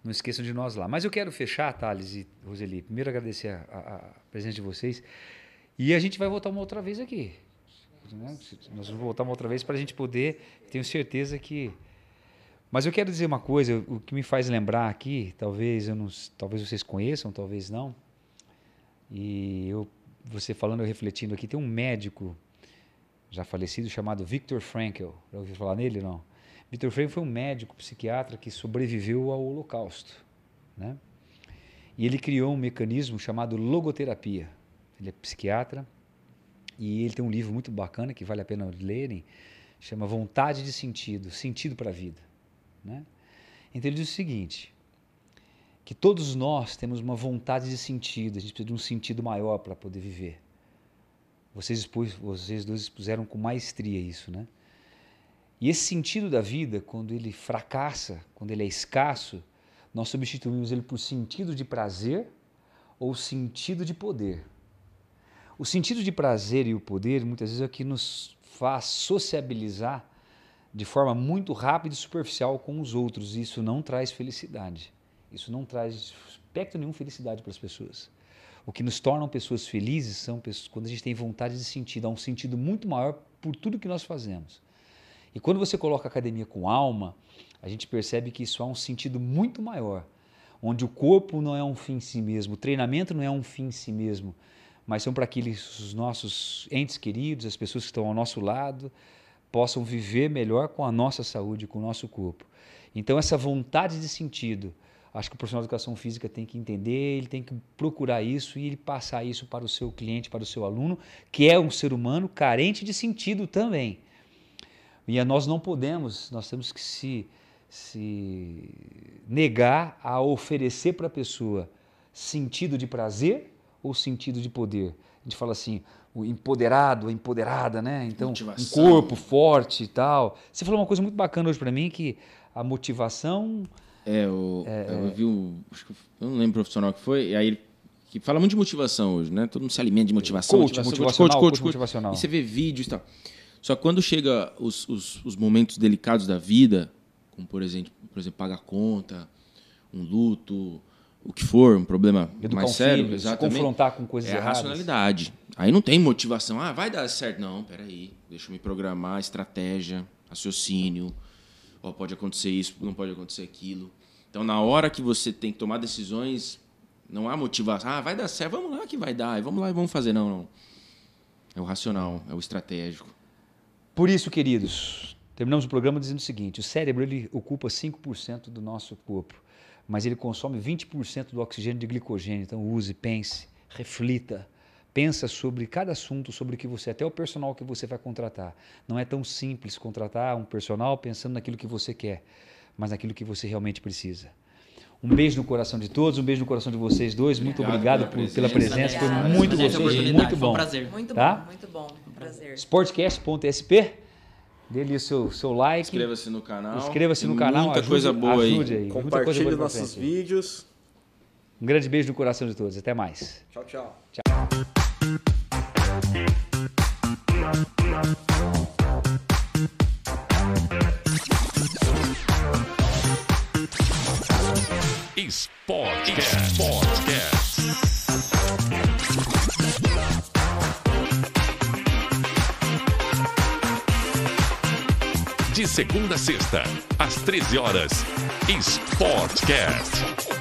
Não esqueçam de nós lá. Mas eu quero fechar, Thales e Roseli. Primeiro agradecer a, a, a presença de vocês. E a gente vai voltar uma outra vez aqui. né? Nós vamos voltar uma outra vez para a gente poder. Tenho certeza que. Mas eu quero dizer uma coisa, o que me faz lembrar aqui, talvez eu não, talvez vocês conheçam, talvez não. E eu, você falando, eu refletindo aqui, tem um médico já falecido chamado Viktor Frankl. Já ouviu falar nele não? Viktor Frankl foi um médico psiquiatra que sobreviveu ao Holocausto, né? E ele criou um mecanismo chamado logoterapia. Ele é psiquiatra e ele tem um livro muito bacana que vale a pena lerem, chama Vontade de Sentido, Sentido para a Vida, né? Então ele diz o seguinte, que todos nós temos uma vontade de sentido, a gente precisa de um sentido maior para poder viver. Vocês, expus, vocês dois expuseram com maestria isso, né? E esse sentido da vida, quando ele fracassa, quando ele é escasso, nós substituímos ele por sentido de prazer ou sentido de poder. O sentido de prazer e o poder, muitas vezes, é o que nos faz sociabilizar de forma muito rápida e superficial com os outros. E isso não traz felicidade. Isso não traz aspecto nenhum felicidade para as pessoas. O que nos tornam pessoas felizes são pessoas, quando a gente tem vontade de sentir, dá um sentido muito maior por tudo que nós fazemos. E quando você coloca a academia com alma, a gente percebe que isso há um sentido muito maior, onde o corpo não é um fim em si mesmo, o treinamento não é um fim em si mesmo, mas são para que os nossos entes queridos, as pessoas que estão ao nosso lado, possam viver melhor com a nossa saúde, com o nosso corpo. Então, essa vontade de sentido, acho que o profissional de educação física tem que entender, ele tem que procurar isso e ele passar isso para o seu cliente, para o seu aluno, que é um ser humano carente de sentido também. E nós não podemos, nós temos que se, se negar a oferecer para a pessoa sentido de prazer ou sentido de poder. A gente fala assim, o empoderado, a empoderada, né? Então, Motivação. um corpo forte e tal. Você falou uma coisa muito bacana hoje para mim que a motivação É, o, eu vi o. Eu não lembro o profissional que foi, e aí ele que fala muito de motivação hoje, né? Todo mundo se alimenta de motivação. Coach motivacional, coach motivacional. E você vê vídeos e tal. Só que quando chega os, os, os momentos delicados da vida, como por exemplo, por exemplo, pagar conta, um luto, o que for, um problema Educar mais um sério, filho, se exatamente. confrontar com coisas é erradas. racionalidade. Aí não tem motivação. Ah, vai dar certo. Não, peraí. Deixa eu me programar, estratégia, raciocínio. Ó, pode acontecer isso, não pode acontecer aquilo. Então, na hora que você tem que tomar decisões, não há motivação. Ah, vai dar certo, vamos lá que vai dar. Vamos lá e vamos fazer. Não, não. É o racional, é o estratégico. Por isso, queridos, terminamos o programa dizendo o seguinte: o cérebro ele ocupa 5% do nosso corpo, mas ele consome 20% do oxigênio de glicogênio. Então, use, pense, reflita. Pensa sobre cada assunto, sobre o que você, até o personal que você vai contratar. Não é tão simples contratar um personal pensando naquilo que você quer, mas naquilo que você realmente precisa. Um beijo no coração de todos, um beijo no coração de vocês dois. Muito obrigado, Obrigado por- pela pela presença, foi muito gostoso, muito foi um bom. prazer. Muito Tá? bom, muito bom. Prazer. Sportcast.sp, dê ali o seu, seu like. Inscreva-se no canal. Inscreva-se no Tem canal, Muita ajude- coisa boa aí. ajude aí. Muita coisa Compartilhe boa nossos vídeos. Um grande beijo no coração de todos. Até mais. Tchau, tchau. Sportcast. Sportcast. Segunda a sexta, às 13 horas, Sportcast.